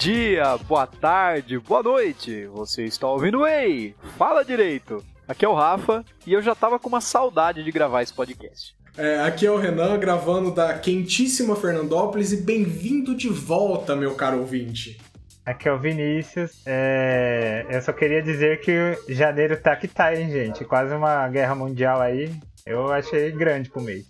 Bom dia, boa tarde, boa noite. Você está ouvindo Ei? Fala direito. Aqui é o Rafa e eu já tava com uma saudade de gravar esse podcast. É, aqui é o Renan gravando da quentíssima Fernandópolis e bem-vindo de volta, meu caro ouvinte. Aqui é o Vinícius. É... Eu só queria dizer que janeiro tá que tá, hein, gente? Quase uma guerra mundial aí. Eu achei grande pro mês.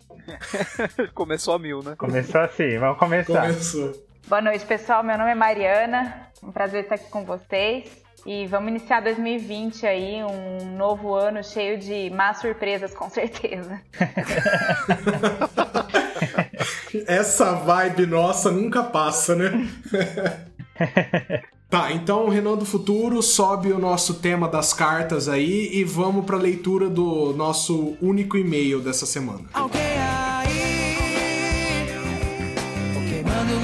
Começou a mil, né? Começou assim, vamos começar. Começou. Boa noite, pessoal. Meu nome é Mariana. Um prazer estar aqui com vocês. E vamos iniciar 2020 aí, um novo ano cheio de más surpresas, com certeza. Essa vibe nossa nunca passa, né? tá, então o Renan do Futuro sobe o nosso tema das cartas aí e vamos pra leitura do nosso único e-mail dessa semana. Alguém aí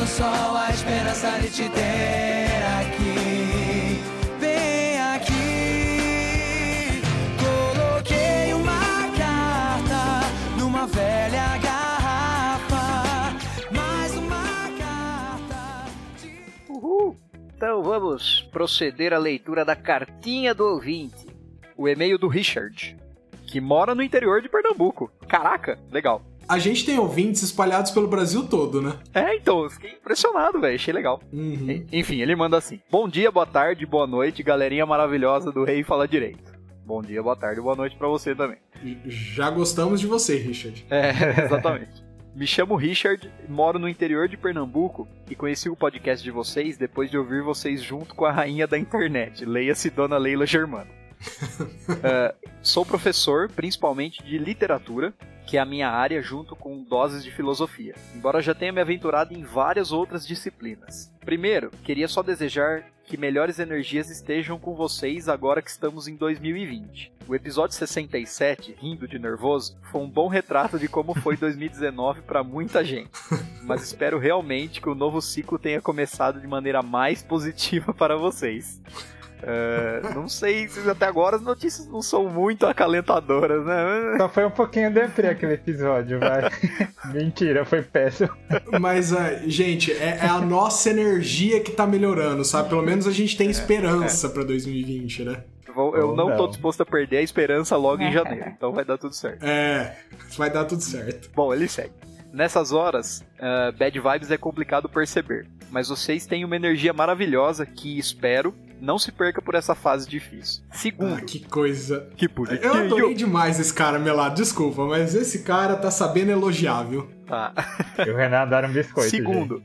No sol a esperança de te ter aqui Vem aqui Coloquei uma carta Numa velha garrafa Mais uma carta de... Uhul! Então vamos proceder à leitura da cartinha do ouvinte. O e-mail do Richard, que mora no interior de Pernambuco. Caraca, legal. A gente tem ouvintes espalhados pelo Brasil todo, né? É, então, eu fiquei impressionado, velho. Achei legal. Uhum. Enfim, ele manda assim: Bom dia, boa tarde, boa noite, galerinha maravilhosa do Rei Fala Direito. Bom dia, boa tarde, boa noite pra você também. Já gostamos de você, Richard. É, exatamente. Me chamo Richard, moro no interior de Pernambuco e conheci o podcast de vocês depois de ouvir vocês junto com a rainha da internet, leia-se Dona Leila Germano. É, sou professor, principalmente de literatura, que é a minha área, junto com doses de filosofia, embora já tenha me aventurado em várias outras disciplinas. Primeiro, queria só desejar que melhores energias estejam com vocês agora que estamos em 2020. O episódio 67, Rindo de Nervoso, foi um bom retrato de como foi 2019 para muita gente. Mas espero realmente que o novo ciclo tenha começado de maneira mais positiva para vocês. É, não sei se até agora as notícias não são muito acalentadoras, né? Só foi um pouquinho deprê aquele episódio, vai. Mentira, foi péssimo. Mas, ah, gente, é, é a nossa energia que tá melhorando, sabe? Pelo menos a gente tem esperança pra 2020, né? Vou- Eu Ou não tô não. disposto a perder a esperança logo em janeiro, então vai dar tudo certo. É, vai dar tudo certo. Bom, ele segue. Nessas horas, ah, bad vibes é complicado perceber, mas vocês têm uma energia maravilhosa que espero não se perca por essa fase difícil. Segundo, Ah, que coisa. que bonitinho. Eu adorei demais esse cara, Melado. Desculpa, mas esse cara tá sabendo elogiar, viu? Tá. E o Renan adora um biscoito. Segundo,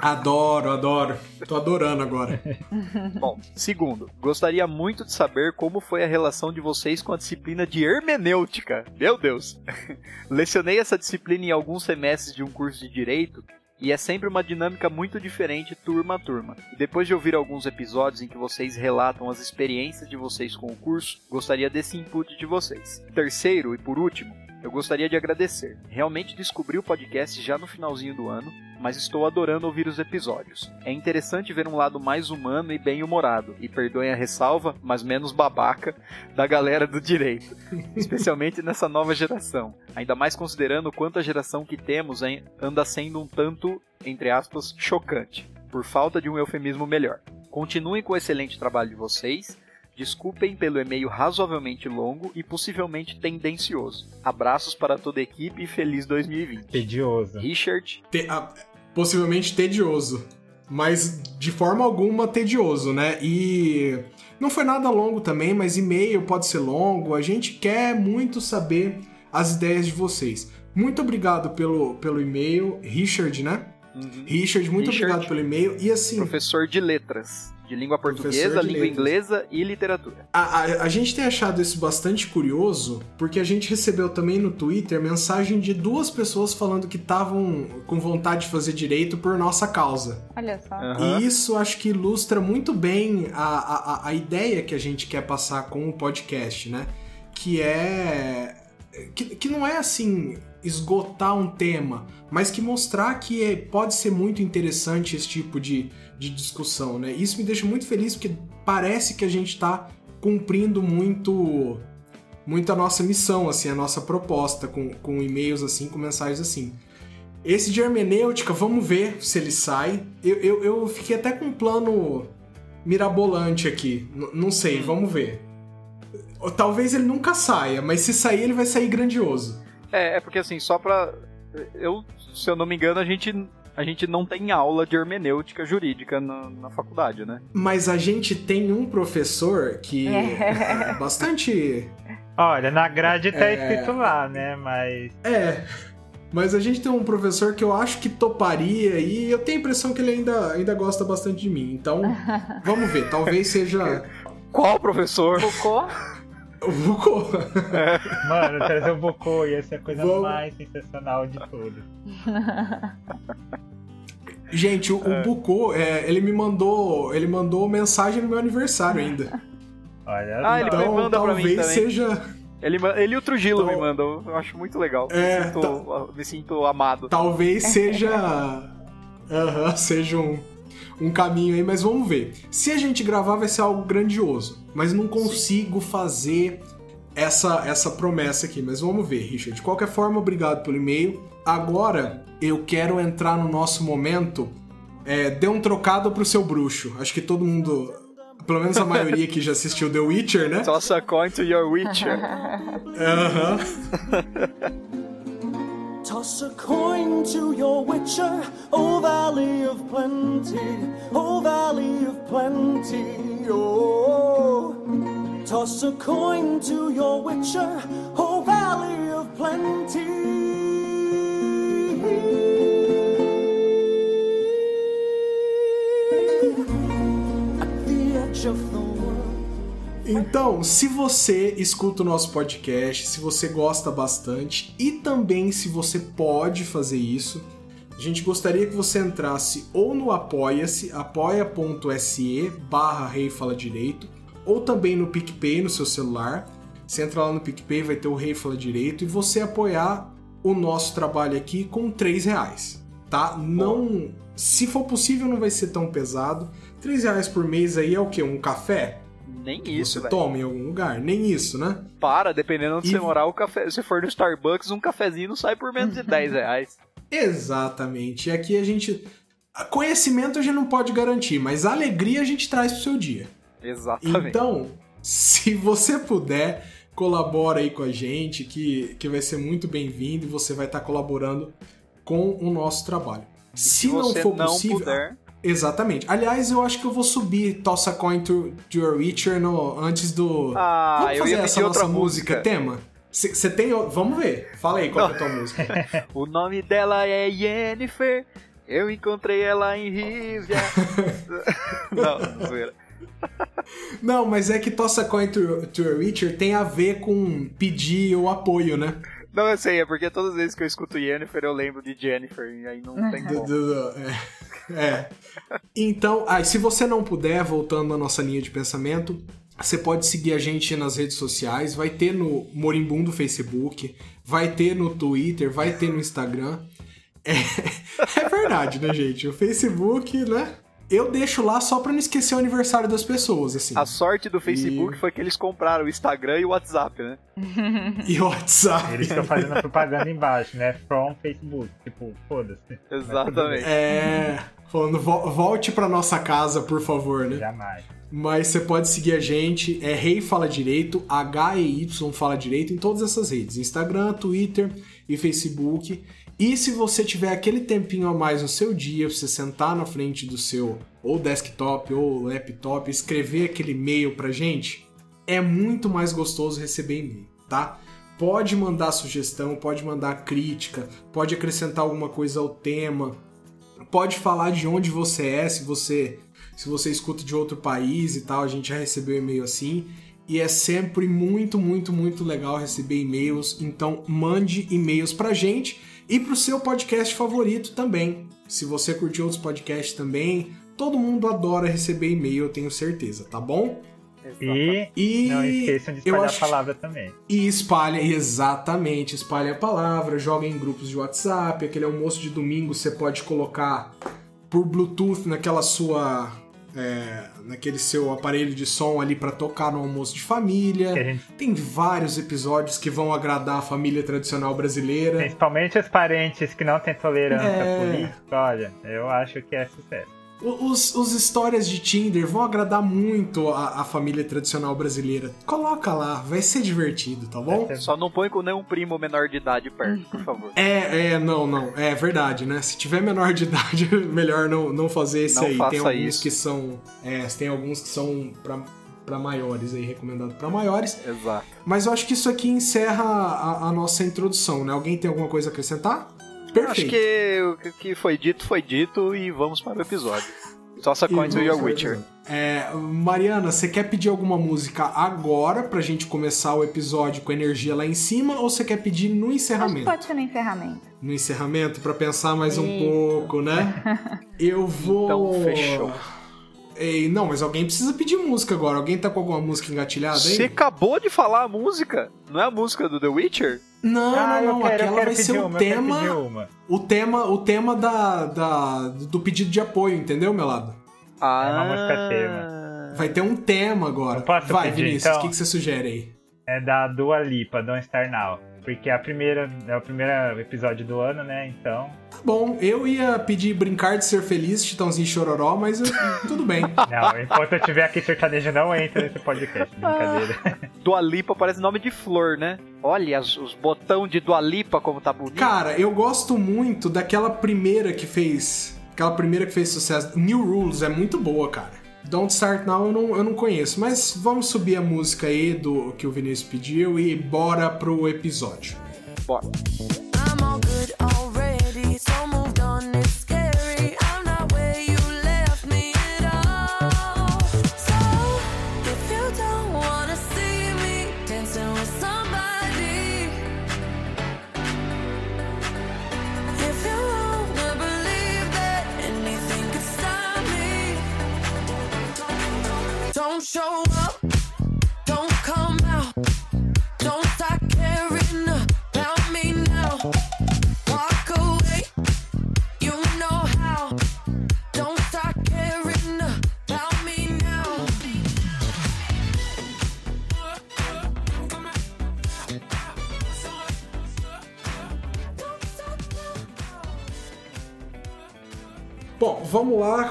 Adoro, adoro. Tô adorando agora. Bom, segundo, gostaria muito de saber como foi a relação de vocês com a disciplina de hermenêutica. Meu Deus! Lecionei essa disciplina em alguns semestres de um curso de direito e é sempre uma dinâmica muito diferente turma a turma. E depois de ouvir alguns episódios em que vocês relatam as experiências de vocês com o curso, gostaria desse input de vocês. Terceiro e por último, eu gostaria de agradecer. Realmente descobri o podcast já no finalzinho do ano, mas estou adorando ouvir os episódios. É interessante ver um lado mais humano e bem-humorado, e perdoem a ressalva, mas menos babaca, da galera do direito, especialmente nessa nova geração. Ainda mais considerando o quanto a geração que temos anda sendo um tanto, entre aspas, chocante, por falta de um eufemismo melhor. Continuem com o excelente trabalho de vocês. Desculpem pelo e-mail razoavelmente longo e possivelmente tendencioso. Abraços para toda a equipe e feliz 2020. Tedioso. Richard, Te- ah, possivelmente tedioso. Mas de forma alguma tedioso, né? E não foi nada longo também, mas e-mail pode ser longo. A gente quer muito saber as ideias de vocês. Muito obrigado pelo, pelo e-mail, Richard, né? Richard, muito Richard. obrigado pelo e-mail. E assim, professor de letras, de língua portuguesa, de língua letras. inglesa e literatura. A, a, a gente tem achado isso bastante curioso, porque a gente recebeu também no Twitter mensagem de duas pessoas falando que estavam com vontade de fazer direito por nossa causa. Olha só. Aham. E isso acho que ilustra muito bem a, a, a- a ideia que a gente quer passar com o podcast, né? Que é. Que, que não é assim esgotar um tema, mas que mostrar que é- pode ser muito interessante esse tipo de, de discussão, né? Isso me deixa muito feliz porque parece que a gente está cumprindo muito muito a nossa missão, assim, a nossa proposta com, com e-mails assim, com mensagens assim. Esse de hermenêutica, vamos ver se ele sai. Eu, eu, eu fiquei até com um plano mirabolante aqui. N- não sei, vamos ver. Talvez ele nunca saia, mas se sair, ele vai sair grandioso. É, é porque assim, só pra. Eu, se eu não me engano, a gente, a gente não tem aula de hermenêutica jurídica na, na faculdade, né? Mas a gente tem um professor que é bastante. Olha, na grade tá É. escrito lá, né? Mas. É. Mas a gente tem um professor que eu acho que toparia e eu tenho a impressão que ele ainda, ainda gosta bastante de mim. Então, vamos ver. Talvez seja Qual professor? Foucault? o Vuko. Mano, trazer o Bocô ia ser a coisa Vamos. mais sensacional de tudo. Gente, o, o Buko, é, ele me mandou. Ele mandou mensagem no meu aniversário ainda. Olha Ah, ele. Então manda pra mim talvez também. seja. Ele, ele e o Trujillo Então- me mandam. Eu acho muito legal. É, me, sinto, me sinto amado. Talvez seja. Seja um, um caminho aí, mas vamos ver. Se a gente gravar, vai ser algo grandioso. Mas não consigo fazer essa, essa promessa aqui. Mas vamos ver, Richard. De qualquer forma, obrigado pelo e-mail. Agora eu quero entrar no nosso momento. É, dê um trocado pro seu bruxo. Acho que todo mundo. Pelo menos a maioria que já assistiu The Witcher, né? Toss a coin to your Witcher. Aham. Toss a coin to your witcher, O Valley of Plenty, O Valley of Plenty, oh. Toss a coin to your witcher, O Valley of Plenty. Então, se você escuta o nosso podcast, se você gosta bastante e também se você pode fazer isso, a gente gostaria que você entrasse ou no Apoia-se, apoia.se barra Rei Fala Direito, ou também no PicPay no seu celular. Você entra lá no PicPay, vai ter o Rei Fala Direito, e você apoiar o nosso trabalho aqui com 3 reais, tá? Não... Se for possível, não vai ser tão pesado. 3 reais por mês aí é o quê? Um café? Nem isso, você velho. toma em algum lugar. Nem isso, né? Para, dependendo onde E- você morar, o café. Se for no Starbucks, um cafezinho não sai por menos de 10 reais. Exatamente. E aqui a gente. Conhecimento a gente não pode garantir, mas alegria a gente traz pro seu dia. Exatamente. Então, se você puder, colabora aí com a gente, que, que vai ser muito bem-vindo e você vai estar colaborando com o nosso trabalho. Se, não você for não possível. puder, Exatamente. Aliás, eu acho que eu vou subir Toss a Coin to, to Your Witcher no, antes do. Ah, Vamos fazer essa nossa música, música. tema? Você tem. Vamos ver. Fala aí qual é a tua música. o nome dela é Yennefer. Eu encontrei ela em Rivia. não, zoeira. Não, mas é que Toss a Coin to, to Your Witcher tem a ver com pedir o apoio, né? Não, eu sei, é porque todas as vezes que eu escuto Yennefer eu lembro de Jennifer, e aí não tem Do- como. é. É. Então, ah, e se você não puder, voltando à nossa linha de pensamento, você pode seguir a gente nas redes sociais. Vai ter no Morimbum do Facebook, vai ter no Twitter, vai ter no Instagram. É, é verdade, né, gente? O Facebook, né? Eu deixo lá só pra não esquecer o aniversário das pessoas, assim. A sorte do Facebook E- foi que eles compraram o Instagram e o WhatsApp, né? E o WhatsApp. Eles estão fazendo a propaganda embaixo, né? From Facebook. Tipo, foda-se. Exatamente. É. Falando, "Vo- volte pra nossa casa, por favor, né? Jamais. Mas você pode seguir a gente, é Rei Fala Direito, H-E-Y Fala Direito, em todas essas redes: Instagram, Twitter e Facebook. E se você tiver aquele tempinho a mais no seu dia, você sentar na frente do seu ou desktop ou laptop, escrever aquele e-mail pra gente, é muito mais gostoso receber e-mail, tá? Pode mandar sugestão, pode mandar crítica, pode acrescentar alguma coisa ao tema, pode falar de onde você é, se você se você escuta de outro país e tal, a gente já recebeu e-mail assim. E é sempre muito, muito, muito legal receber e-mails. Então mande e-mails pra gente e pro seu podcast favorito também. Se você curtiu outros podcasts também, todo mundo adora receber e-mail, eu tenho certeza, tá bom? E E não esqueçam de espalhar acho- a palavra também. e espalha, exatamente, espalha a palavra, joga em grupos de WhatsApp, aquele almoço de domingo você pode colocar por Bluetooth naquela sua é, naquele seu aparelho de som ali pra tocar no almoço de família. A gente- Tem vários episódios que vão agradar a família tradicional brasileira. Principalmente os parentes que não têm tolerância É. política, olha, eu acho que é sucesso. Os, os histórias de Tinder vão agradar muito a, a família tradicional brasileira. Coloca lá, vai ser divertido, tá bom? Ser- Só não põe com nenhum primo menor de idade perto, por favor. É, é, não, não, é verdade, né? Se tiver menor de idade, melhor não, não fazer esse Não aí. faça tem alguns isso. que são. É, tem alguns que são pra, pra maiores aí, recomendado pra maiores. Exato. Mas eu acho que isso aqui encerra a, a nossa introdução, né? Alguém tem alguma coisa a acrescentar? Perfeito. Acho que o que foi dito foi dito e vamos para o episódio. Toss a coin to your Witcher. É, Mariana, você quer pedir alguma música agora pra gente começar o episódio com energia lá em cima ou você quer pedir no Acho que encerramento? pode ser no encerramento. No encerramento pra pensar mais um Isso. pouco, né? Eu vou Então, fechou. Ei, não, mas alguém precisa pedir música agora. Alguém tá com alguma música engatilhada aí? Você acabou de falar a música? Não é a música do The Witcher? Não, ah, não, não. quero, Aquela vai ser o uma, pedir tema, o tema, o tema da, da do pedido de apoio, entendeu, meu lado? Ah, uma música tema. Vai ter um tema agora. Vai, pedir, Vinícius, então? o que, que você sugere aí? É da Dua Lipa, Don't Star Now. Porque é a primeira, é o primeiro episódio do ano, né? Então, Tá bom, eu ia pedir brincar de ser feliz, Titãozinho Chororó, mas eu- tudo bem. não, enquanto eu tiver aqui sertanejo, não entra nesse podcast. Brincadeira. Dua Lipa parece nome de flor, né? Olha as- os botão de Dua Lipa como tá bonito. Cara, eu gosto muito daquela primeira que fez. Aquela primeira que fez sucesso. New Rules é muito boa, cara. Don't Start Now eu não, eu não conheço, mas vamos subir a música aí do que o Vinícius pediu e bora pro episódio. Bora. I'm all good already,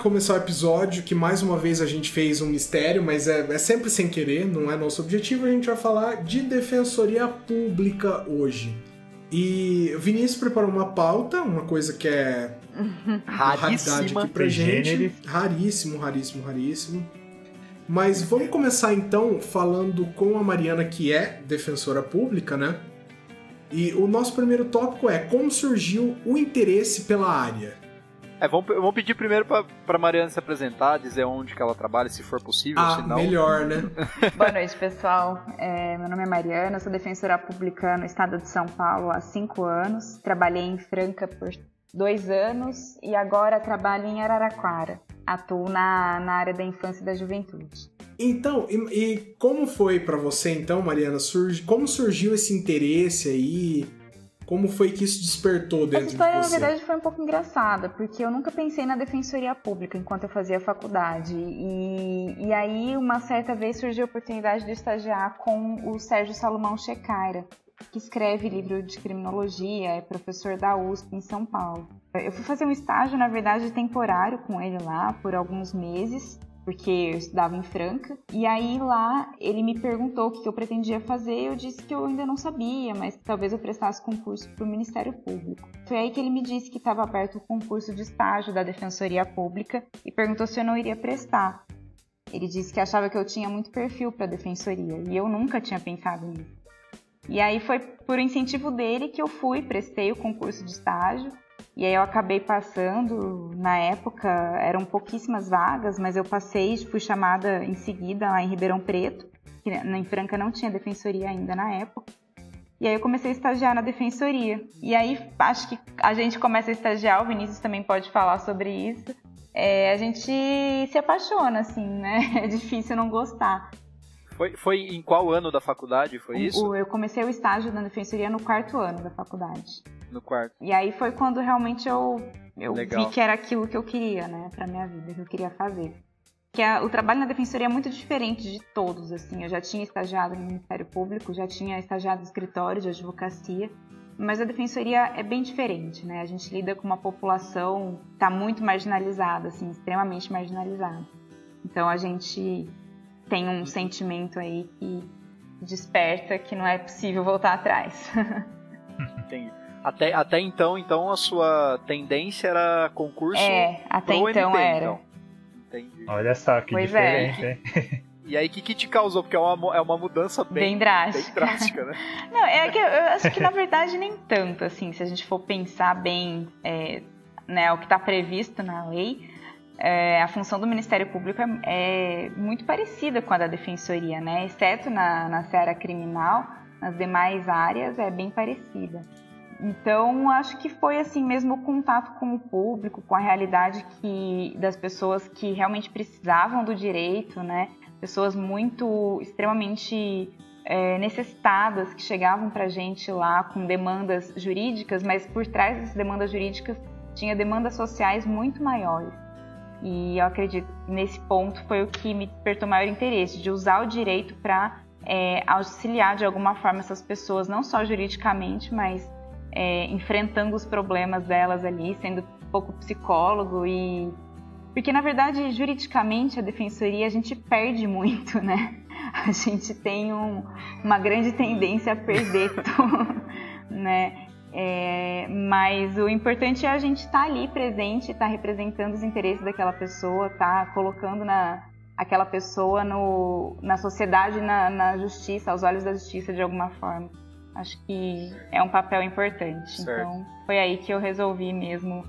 começar o episódio que mais uma vez a gente fez um mistério, mas é, é sempre sem querer, não é nosso objetivo. A gente vai falar de defensoria pública hoje. E o Vinícius preparou uma pauta, uma coisa que é raridade Raríssima. aqui pra gente. Raríssimo, raríssimo, raríssimo. Mas vamos começar então falando com a Mariana, que é defensora pública, né? E o nosso primeiro tópico é como surgiu o interesse pela área. É, vamos, vamos pedir primeiro pra, pra Mariana se apresentar, dizer onde que ela trabalha, se for possível, Ah, se não. melhor, né? Boa noite, pessoal. É, meu nome é Mariana, sou defensora pública no estado de São Paulo há cinco anos. Trabalhei em Franca por dois anos e agora trabalho em Araraquara. Atuo na, na área da infância e da juventude. Então, e, e como foi pra você então, Mariana? Surgi, como surgiu esse interesse aí? Como foi que isso despertou Essa dentro história, de na você? verdade, foi um pouco engraçada, porque eu nunca pensei na defensoria pública enquanto eu fazia faculdade. E, e aí, uma certa vez, surgiu a oportunidade de estagiar com o Sérgio Salomão Checaira, que escreve livro de criminologia, é professor da USP em São Paulo. Eu fui fazer um estágio, na verdade, temporário com ele lá por alguns meses, porque eu estudava em Franca. E aí lá ele me perguntou o que eu pretendia fazer, eu disse que eu ainda não sabia, mas talvez eu prestasse concurso para o Ministério Público. Foi aí que ele me disse que estava aberto o concurso de estágio da Defensoria Pública e perguntou se eu não iria prestar. Ele disse que achava que eu tinha muito perfil para defensoria e eu nunca tinha pensado nisso. E aí foi por incentivo dele que eu fui, prestei o concurso de estágio. E aí eu acabei passando, na época eram pouquíssimas vagas, mas eu passei, fui chamada em seguida lá em Ribeirão Preto, que em Franca não tinha defensoria ainda na época. E aí eu comecei a estagiar na defensoria. E aí acho que a gente começa a estagiar, o Vinícius também pode falar sobre isso. É, a gente se apaixona, assim, né? É difícil não gostar. Foi, foi em qual ano da faculdade foi isso? Eu comecei o estágio na defensoria no quarto ano da faculdade. No quarto. E aí foi quando realmente eu, eu Legal. vi que era aquilo que eu queria, né, pra minha vida, que eu queria fazer. que a- o trabalho na defensoria é muito diferente de todos, assim. Eu já tinha estagiado no Ministério Público, já tinha estagiado no escritório de advocacia, mas a defensoria é bem diferente, né? A gente lida com uma população que está muito marginalizada, assim, extremamente marginalizada. Então a gente tem um sentimento aí que desperta que não é possível voltar atrás. Entendi. Até, até então, então, a sua tendência era concurso é, até pro então MP, era. então. Entendi. Olha só que Pois é. diferente, hein? E aí, o que, que te causou? Porque é uma, é uma mudança Bem, bem, bem drástica. drástica, né? Não, é que eu eu acho que na verdade nem tanto, assim, se a gente for pensar bem é, né, o que está previsto na lei, é, a função do Ministério Público é, é muito parecida com a da Defensoria, né? Exceto na, na seara criminal, nas demais áreas é bem parecida. Então, acho que foi assim mesmo o contato com o público, com a realidade que das pessoas que realmente precisavam do direito, né? Pessoas muito extremamente é, necessitadas que chegavam para a gente lá com demandas jurídicas, mas por trás dessas demandas jurídicas tinha demandas sociais muito maiores. E eu acredito nesse ponto foi o que me despertou maior interesse, de usar o direito para é, auxiliar de alguma forma essas pessoas, não só juridicamente, mas é, enfrentando os problemas delas ali, sendo um pouco psicólogo e porque na verdade juridicamente a defensoria a gente perde muito, né? A gente tem um- uma grande tendência a perder, tudo, né? É, mas o importante é a gente estar ali presente, estar representando os interesses daquela pessoa, estar colocando na, aquela pessoa no, na sociedade, na, na justiça, aos olhos da justiça de alguma forma. Acho que é um papel importante. Certo. Então foi aí que eu resolvi mesmo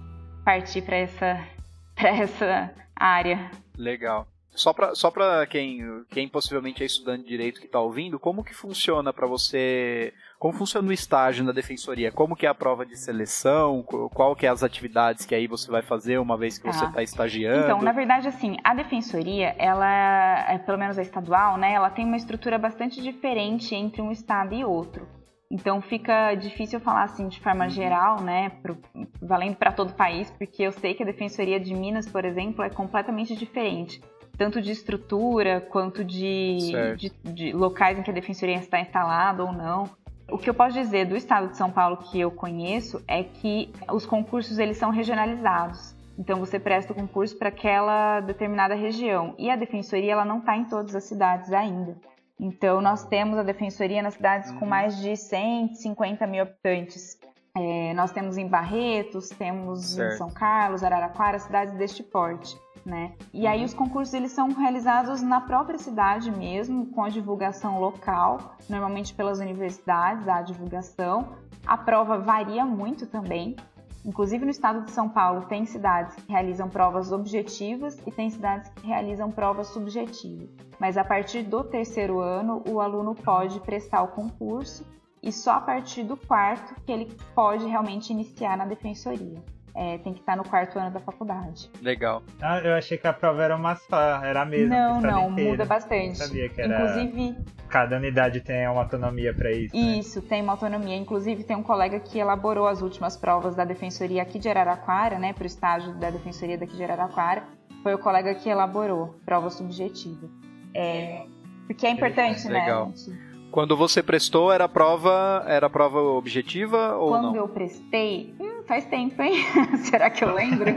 partir para essa, pra essa área. Legal. Só pra, só pra quem, quem possivelmente é estudante de direito que tá ouvindo, como que funciona pra você... Como funciona o estágio na defensoria? Como que é a prova de seleção? Qu- Qual que é as atividades que aí você vai fazer uma vez que você Ah. tá estagiando? Então, na verdade, assim, a defensoria, ela, é, pelo menos a estadual, né, ela tem uma estrutura bastante diferente entre um estado e outro. Então fica difícil falar assim de forma geral, né, pro, valendo para todo o país, porque eu sei que a defensoria de Minas, por exemplo, é completamente diferente, tanto de estrutura quanto de, de, de locais em que a defensoria está instalada ou não. O que eu posso dizer do estado de São Paulo que eu conheço é que os concursos eles são regionalizados. Então você presta o concurso para aquela determinada região e a defensoria ela não está em todas as cidades ainda. Então nós temos a defensoria nas cidades com Uhum. mais de 150 mil habitantes. É, nós temos em Barretos, temos Certo. em São Carlos, Araraquara, cidades deste porte. Né? E aí os concursos eles são realizados na própria cidade mesmo, com a divulgação local, normalmente pelas universidades, a divulgação. A prova varia muito também. Inclusive no estado de São Paulo tem cidades que realizam provas objetivas e tem cidades que realizam provas subjetivas. Mas a partir do terceiro ano o aluno pode prestar o concurso e só a partir do quarto que ele pode realmente iniciar na defensoria. É, tem que estar no quarto ano da faculdade. Legal. Ah, eu achei que a prova era uma só, era a mesma. não, não, inteiro. muda bastante. Não sabia que era- Inclusive, Cada unidade tem uma autonomia pra isso. né? Isso, tem uma autonomia. Inclusive, tem um colega que elaborou as últimas provas da Defensoria aqui de Araraquara, né, para o estágio da Defensoria daqui de Araraquara. Foi o colega que elaborou prova subjetiva. É, porque é importante, né? Legal. gente? Quando você prestou, era prova, era prova objetiva ou Quando não? eu prestei, hum, faz tempo, hein? Será que eu lembro?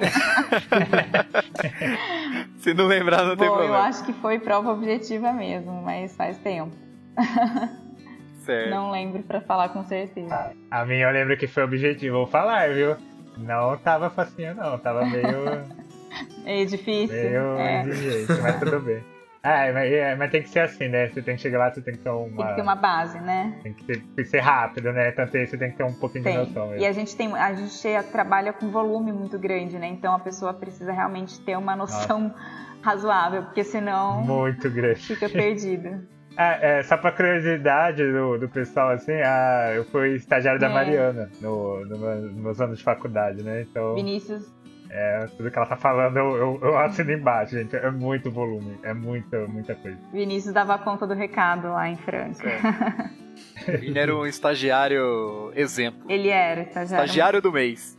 Se não lembrar, não tem Bom, eu problema. acho que foi prova objetiva mesmo, mas faz tempo. Certo. Não lembro para falar com certeza. A minha eu lembro que foi objetivo, vou falar, viu? Não tava facinho não, tava meio, É difícil. meio é. exigente, mas tudo bem. É mas, é, mas tem que ser assim, né? Você tem que chegar lá, você tem que ter uma. Tem que ter uma base, né? Tem que, ter, tem que ser rápido, né? Tanto aí você tem que ter um pouquinho de Tem. noção. E mesmo. a gente tem, a gente trabalha com volume muito grande, né? Então a pessoa precisa realmente ter uma noção razoável, porque senão Muito grande. fica perdida. Ah, é, só pra curiosidade do, do pessoal, assim, ah, eu fui estagiário da É. Mariana no, no nos meus anos de faculdade, né? Então, Vinícius, é, tudo que ela tá falando eu, eu, eu assino embaixo, gente. É muito volume, é muita, muita coisa. Vinícius dava conta do recado lá em Franca. Ele era um estagiário exemplo. Ele era estagiário. Estagiário do mês.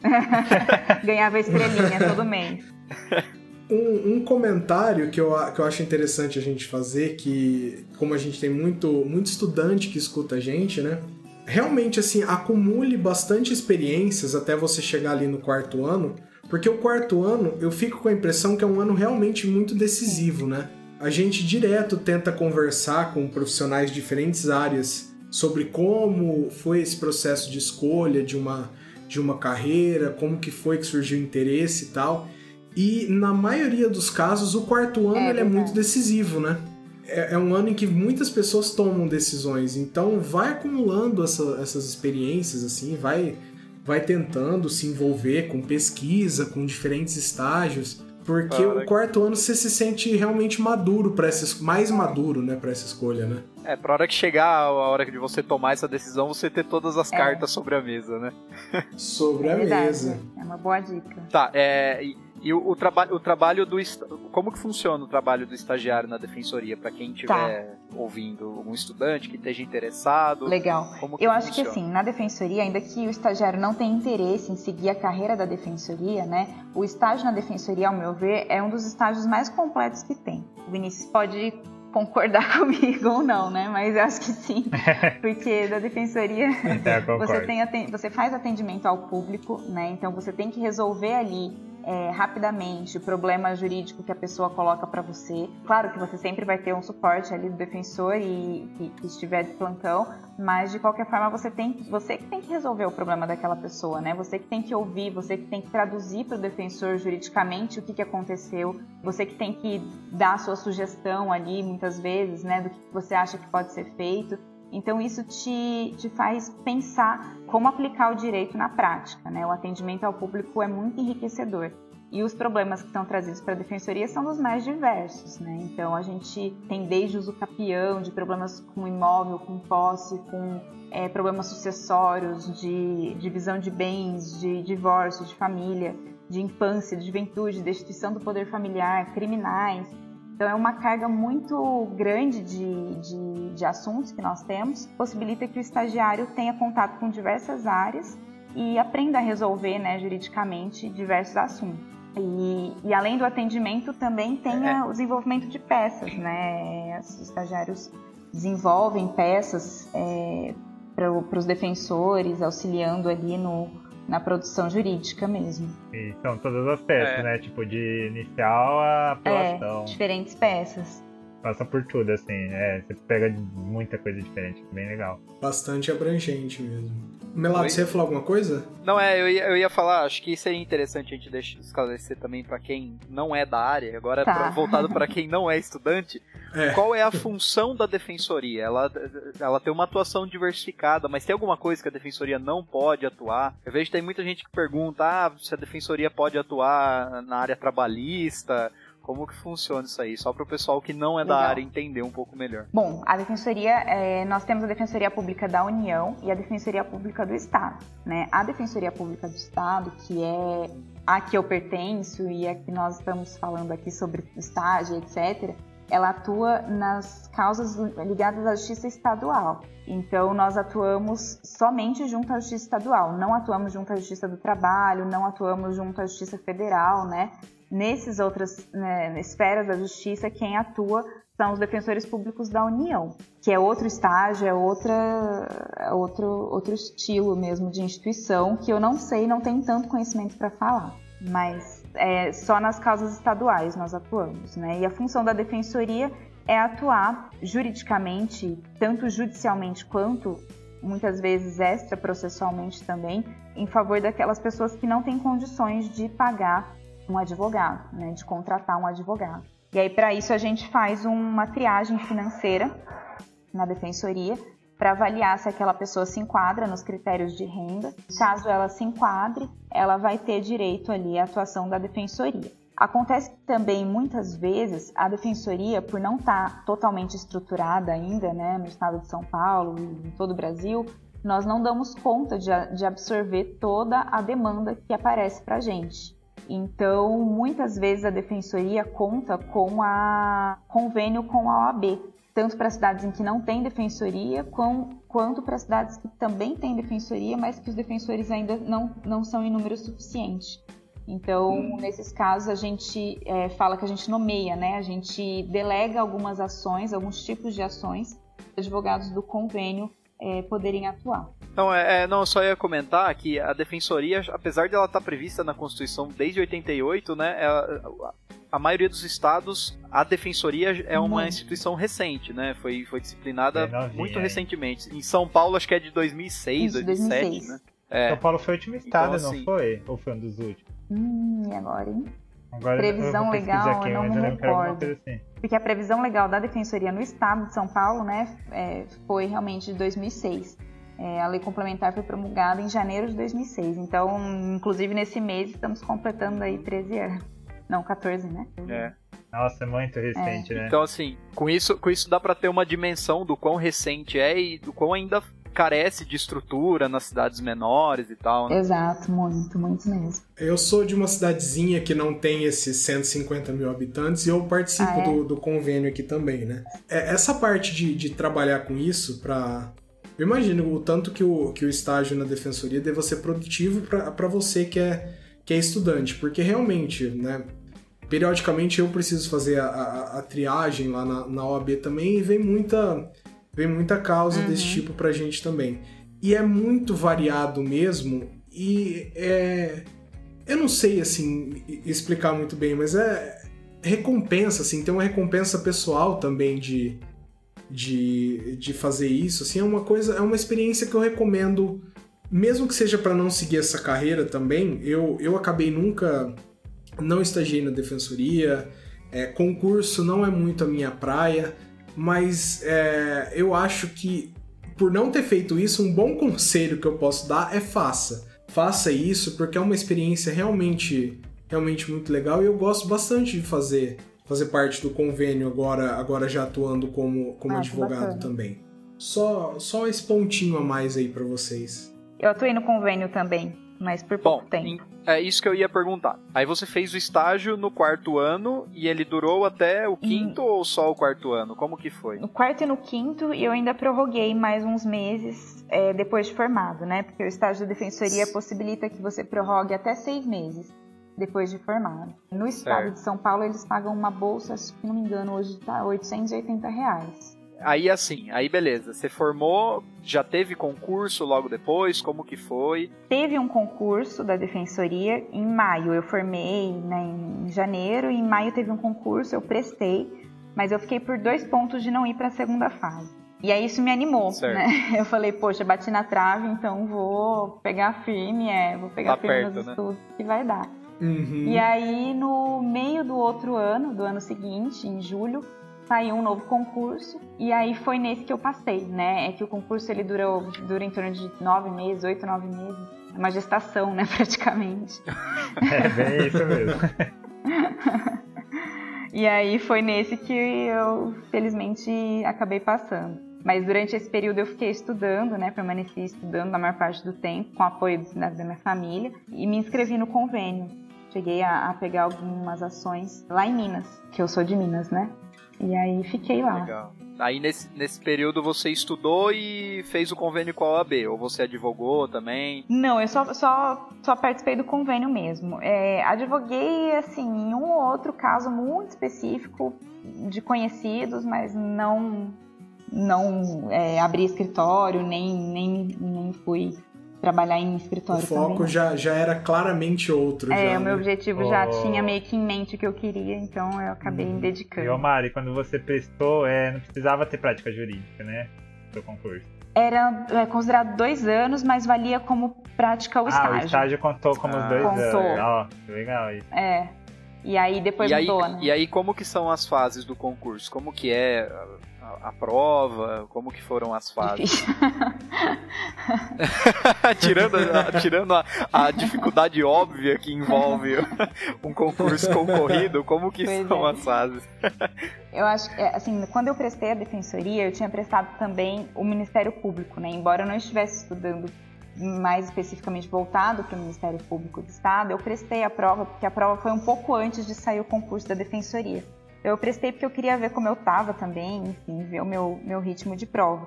Ganhava estrelinha todo mês. Um, um comentário que eu, que eu acho interessante a gente fazer, que como a gente tem muito, muito estudante que escuta a gente, né? Realmente, assim, acumule bastante experiências até você chegar ali no quarto ano, porque o quarto ano eu fico com a impressão que é um ano realmente muito decisivo, né? A gente direto tenta conversar com profissionais de diferentes áreas sobre como foi esse processo de escolha de uma, de uma carreira, como que foi que surgiu o interesse e tal. E na maioria dos casos, o quarto ano É ele é muito decisivo, né? É, é um ano em que muitas pessoas tomam decisões, então vai acumulando essa- essas experiências, assim, vai, vai tentando se envolver com pesquisa, com diferentes estágios, porque Cara. o quarto ano você se sente realmente maduro para essa es- mais maduro, né, para essa escolha, né? É, pra hora que chegar a hora de você tomar essa decisão, você ter todas as É. cartas sobre a mesa, né? Sobre a verdade. mesa. É uma boa dica. Tá, é. E, o, o, traba o trabalho do. Como que funciona o trabalho do estagiário na defensoria? Pra quem estiver ouvindo, algum estudante que esteja interessado. Legal. Como que Eu acho que funciona? assim, na defensoria, ainda que o estagiário não tenha interesse em seguir a carreira da defensoria, né? O estágio na defensoria, ao meu ver, é um dos estágios mais completos que tem. O Vinícius pode concordar comigo ou não, né? Mas eu acho que sim. Porque da defensoria concordo. você, tem você faz atendimento ao público, né? Então você tem que resolver ali é, rapidamente o problema jurídico que a pessoa coloca para você. Claro que você sempre vai ter um suporte ali do defensor e que, estiver de plantão, mas de qualquer forma você tem você que tem que resolver o problema daquela pessoa, né? Você que tem que ouvir, você que tem que traduzir para o defensor juridicamente o que, que aconteceu, você que tem que dar a sua sugestão ali muitas vezes, né? Do que você acha que pode ser feito. Então isso te, te faz pensar como aplicar o direito na prática, né? O atendimento ao público é muito enriquecedor. E os problemas que são trazidos para a defensoria são dos mais diversos, né? Então a gente tem desde uso capião, de problemas com imóvel, com posse, com é, problemas sucessórios, de divisão de bens, de divórcio, de família, de infância, de juventude, destituição do poder familiar, criminais. Então é uma carga muito grande de, de, de assuntos que nós temos, possibilita que o estagiário tenha contato com diversas áreas e aprenda a resolver né, juridicamente diversos assuntos. E, e além do atendimento, também tenha o desenvolvimento de peças, né? Os estagiários desenvolvem peças para os defensores, auxiliando ali no, na produção jurídica mesmo. E são todas as peças, É. né? Tipo, de inicial a É, apelação. diferentes peças. Passa por tudo, assim. É, você pega muita coisa diferente. Bem legal. Bastante abrangente mesmo. Melado, você ia falar alguma coisa? Não, é, eu ia, eu ia falar, acho que seria interessante a gente deixar, esclarecer também pra quem não é da área, agora Tá. pra- voltado pra quem não é estudante, É. qual é a função da defensoria? Ela, ela tem uma atuação diversificada, mas tem alguma coisa que a defensoria não pode atuar? Eu vejo que tem muita gente que pergunta ah, se a defensoria pode atuar na área trabalhista, como que funciona isso aí? Só para o pessoal que não é da Legal. área entender um pouco melhor. Bom, a Defensoria, é, nós temos a Defensoria Pública da União e a Defensoria Pública do Estado. Né? A Defensoria Pública do Estado, que é a que eu pertenço e a que nós estamos falando aqui sobre estágio, etc., ela atua nas causas ligadas à justiça estadual. Então, nós atuamos somente junto à justiça estadual, não atuamos junto à justiça do trabalho, não atuamos junto à justiça federal, né? Nesses outras né, esferas da justiça, quem atua são os defensores públicos da União, que é outro estágio, é outra, é outro, outro estilo mesmo de instituição que eu não sei, não tenho tanto conhecimento para falar, mas é, só nas causas estaduais nós atuamos, né? E a função da defensoria é atuar juridicamente, tanto judicialmente quanto muitas vezes extraprocessualmente também, em favor daquelas pessoas que não têm condições de pagar um advogado, né, de contratar um advogado. E aí, para isso, a gente faz uma triagem financeira na defensoria para avaliar se aquela pessoa se enquadra nos critérios de renda. Caso ela se enquadre, ela vai ter direito ali à atuação da defensoria. Acontece que também muitas vezes a defensoria, por não estar totalmente estruturada ainda, né, no estado de São Paulo e em todo o Brasil, nós não damos conta de, de absorver toda a demanda que aparece para gente. Então, muitas vezes a defensoria conta com a convênio com a OAB, tanto para cidades em que não tem defensoria, com, quanto para cidades que também têm defensoria, mas que os defensores ainda não, não são em número suficiente. Então, nesses casos, a gente é, fala que a gente nomeia, né? A gente delega algumas ações, alguns tipos de ações, advogados do convênio é, poderem atuar. Não, é, é, não, eu só ia comentar que a defensoria, apesar de ela estar prevista na Constituição desde 88, né, é, a, a maioria dos estados, a defensoria é uma Muito. instituição recente, né, foi, foi disciplinada É muito hein? recentemente. Em São Paulo, acho que é de 2006, Isso, 2007, 2006. né. É, São Paulo foi o último estado, Então, não assim- foi? Ou foi um dos últimos? Hum, e agora, hein? Agora Previsão legal, aqui, eu não mas me recordo. assim. Porque a previsão legal da Defensoria no Estado de São Paulo, né, é, foi realmente de 2006. É, a lei complementar foi promulgada em janeiro de 2006. Então, inclusive nesse mês, estamos completando aí 13 anos. Não, 14, né? é. Nossa, é muito recente, né? Então, assim, com isso, com isso dá pra ter uma dimensão do quão recente é e do quão ainda carece de estrutura nas cidades menores e tal, né? Exato, muito, muito mesmo. Eu sou de uma cidadezinha que não tem esses 150 mil habitantes e eu participo Ah, é? do, do convênio aqui também, né? É, essa parte de, de trabalhar com isso pra. Eu imagino o tanto que o, que o estágio na defensoria deva ser produtivo para você que é, que é estudante, porque realmente, né? Periodicamente eu preciso fazer a, a- a triagem lá na, na OAB também e vem muita, vem muita causa desse tipo pra gente também. E é muito variado mesmo e é. Eu não sei, assim, explicar muito bem, mas é recompensa, assim, tem uma recompensa pessoal também de, de, de fazer isso, assim, é uma coisa, é uma experiência que eu recomendo, mesmo que seja para não seguir essa carreira também, eu, eu acabei nunca, não estagiei na defensoria, é, concurso não é muito a minha praia, mas é, eu acho que por não ter feito isso, um bom conselho que eu posso dar é faça. Faça isso porque é uma experiência realmente, realmente muito legal e eu gosto bastante de fazer, fazer parte do convênio agora, agora já atuando como, como Ah, advogado bacana. também. Só, só esse pontinho a mais aí pra vocês. Eu atuei no convênio também, mas por Bom, pouco tempo. em- é isso que eu ia perguntar. Aí você fez o estágio no quarto ano e ele durou até o quinto ou só o quarto ano? Como que foi? No quarto e no quinto, e eu ainda prorroguei mais uns meses é, depois de formado, né? Porque o estágio da defensoria possibilita que você prorrogue até seis meses depois de formado. No estado Certo. de São Paulo, eles pagam uma bolsa, se não me engano, hoje tá 880 reais. Aí assim, aí beleza. Você formou, já teve concurso logo depois? Como que foi? Teve um concurso da defensoria em maio. Eu formei né, em janeiro e em maio teve um concurso, eu prestei, mas eu fiquei por dois pontos de não ir para a segunda fase. E aí isso me animou, Certo. né? Eu falei, poxa, bati na trave, então vou pegar firme, é, vou pegar Tá firme perto, nos né? estudos que vai dar. Uhum. E aí, no meio do outro ano, do ano seguinte, em julho, saiu um novo concurso. E aí foi nesse que eu passei, né? É que o concurso ele dura, dura em torno de nove meses, oito, nove meses. É uma gestação, né, praticamente. É bem isso mesmo. E aí foi nesse que eu, felizmente, acabei passando. Mas durante esse período eu fiquei estudando, né? Permaneci estudando na maior parte do tempo, com apoio da, da minha família, e me inscrevi no convênio. Cheguei a, a pegar algumas ações lá em Minas, que eu sou de Minas, né? E aí fiquei lá. Legal. Aí nesse, nesse período você estudou e fez o convênio com a OAB? Ou você advogou também? Não, eu só, só, só participei do convênio mesmo. É, advoguei, assim, em um ou outro caso muito específico de conhecidos, mas não, não é, abri escritório, nem, nem, nem fui trabalhar em O escritório foco também. já, já era claramente outro. É, já, o meu né? objetivo já Oh. tinha meio que em mente o que eu queria, então eu acabei me E, dedicando. ô Mari, quando você prestou, é, não precisava ter prática jurídica, né? Do concurso. Era é, considerado dois anos, mas valia como prática o Ah, estágio. o estágio contou como os Ah. dois Contou. anos. Ó, que legal isso. É. E aí depois e, aí, mudou, né? e aí como que são as fases do concurso? Como que é a, prova? Como que foram as fases? Tirando a, tirando a, a dificuldade óbvia que envolve um concurso concorrido, como que Pois são é. as fases? Eu acho que, assim, quando eu prestei a defensoria, eu tinha prestado também o Ministério Público, né? Embora eu não estivesse estudando mais especificamente voltado para o Ministério Público do Estado, eu prestei a prova, porque a prova foi um pouco antes de sair o concurso da defensoria. Eu prestei porque eu queria ver como eu estava também, enfim, ver o meu, meu ritmo de prova.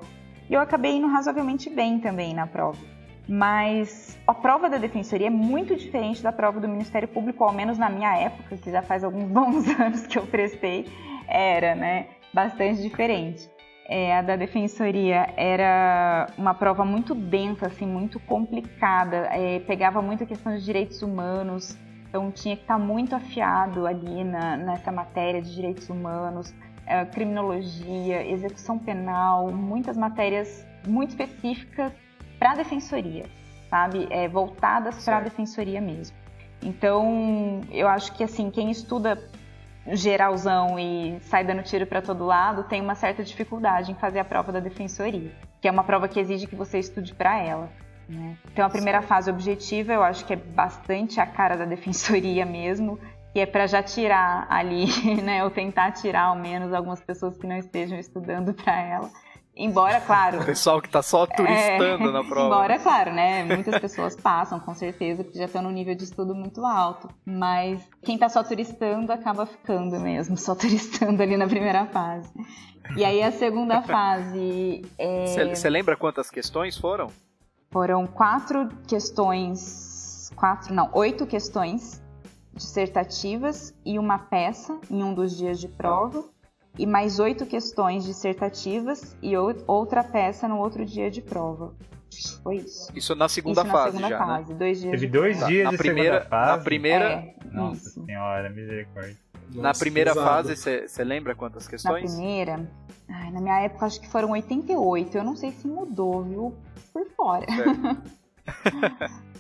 E eu acabei indo razoavelmente bem também na prova. Mas a prova da defensoria é muito diferente da prova do Ministério Público, ao menos na minha época, que já faz alguns bons anos que eu prestei, era, né? Bastante diferente. É, a da defensoria era uma prova muito densa, assim, muito complicada. É, pegava muito a questão de direitos humanos, então tinha que estar muito afiado ali na, nessa matéria de direitos humanos, é, criminologia, execução penal, muitas matérias muito específicas para a defensoria, sabe? É, voltadas para a defensoria mesmo. Então, eu acho que assim, quem estuda geralzão e sai dando tiro para todo lado tem uma certa dificuldade em fazer a prova da defensoria, que é uma prova que exige que você estude para ela. Né? Então, a primeira fase objetiva eu acho que é bastante a cara da defensoria mesmo, que é para já tirar ali, né, ou tentar tirar ao menos algumas pessoas que não estejam estudando para ela. Embora, claro. O pessoal que tá só turistando é, na prova. Embora, claro, né? Muitas pessoas passam, com certeza, porque já estão num nível de estudo muito alto. Mas quem tá só turistando acaba ficando mesmo, só turistando ali na primeira fase. E aí a segunda fase. Você É... lembra quantas questões foram? Foram quatro questões. Quatro, não, oito questões dissertativas e uma peça em um dos dias de prova. E mais oito questões dissertativas e ou- outra peça no outro dia de prova. Foi isso. Isso na segunda isso fase na segunda já, né? fase, dois dias Teve de dois prova. dias Na de primeira, segunda fase. na primeira, É, Nossa isso. senhora, misericórdia. na Nossa, primeira pesado. fase, você lembra quantas Na questões? primeira, ai, na minha época acho que foram 88. Eu não sei se mudou, viu? Por fora.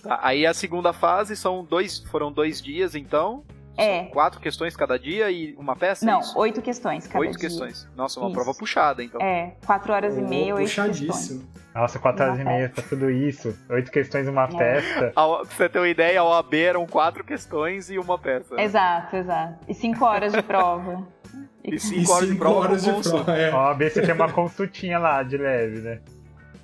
Tá, aí a segunda fase são dois, foram dois dias, então. É. São quatro questões cada dia e uma peça? é Não, isso? oito questões cada Oito dia. questões. Nossa, uma Isso. prova puxada, então. É, quatro horas e meia, oito questões. Puxadíssimo. Nossa, quatro horas Uma e meia pra tudo isso. Oito questões, uma É. peça. Pra você ter uma ideia, a OAB eram quatro questões e uma peça. né? Exato, exato. E cinco horas de prova. E E cinco horas de cinco prova horas de prova. É. Ó, ver se tem uma consultinha lá, de leve, né?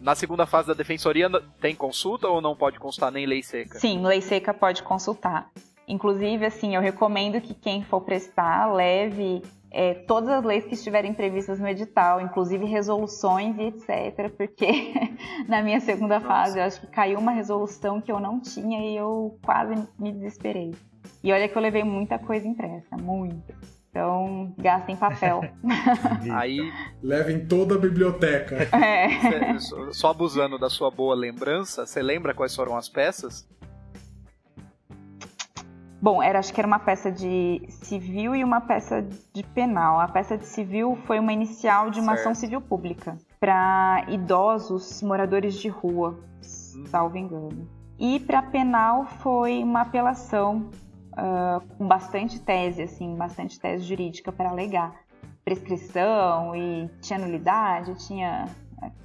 Na segunda fase da defensoria, tem consulta ou não pode constar nem lei seca? Sim, lei seca pode consultar. Inclusive, assim, eu recomendo que quem for prestar leve é, todas as leis que estiverem previstas no edital, inclusive resoluções e etc. Porque na minha segunda Nossa. fase eu acho que caiu uma resolução que eu não tinha e eu quase me desesperei. E olha que eu levei muita coisa impressa, muita. Então, gastem papel. Aí, Levem toda a biblioteca. é. cê- só- abusando da sua boa lembrança, você lembra quais foram as peças? Bom, era, acho que era uma peça de civil e uma peça de penal. A peça de civil foi uma inicial de uma Certo. ação civil pública para idosos moradores de rua, salvo engano. E para penal foi uma apelação ah, com bastante tese, assim, bastante tese jurídica para alegar prescrição e tinha nulidade, tinha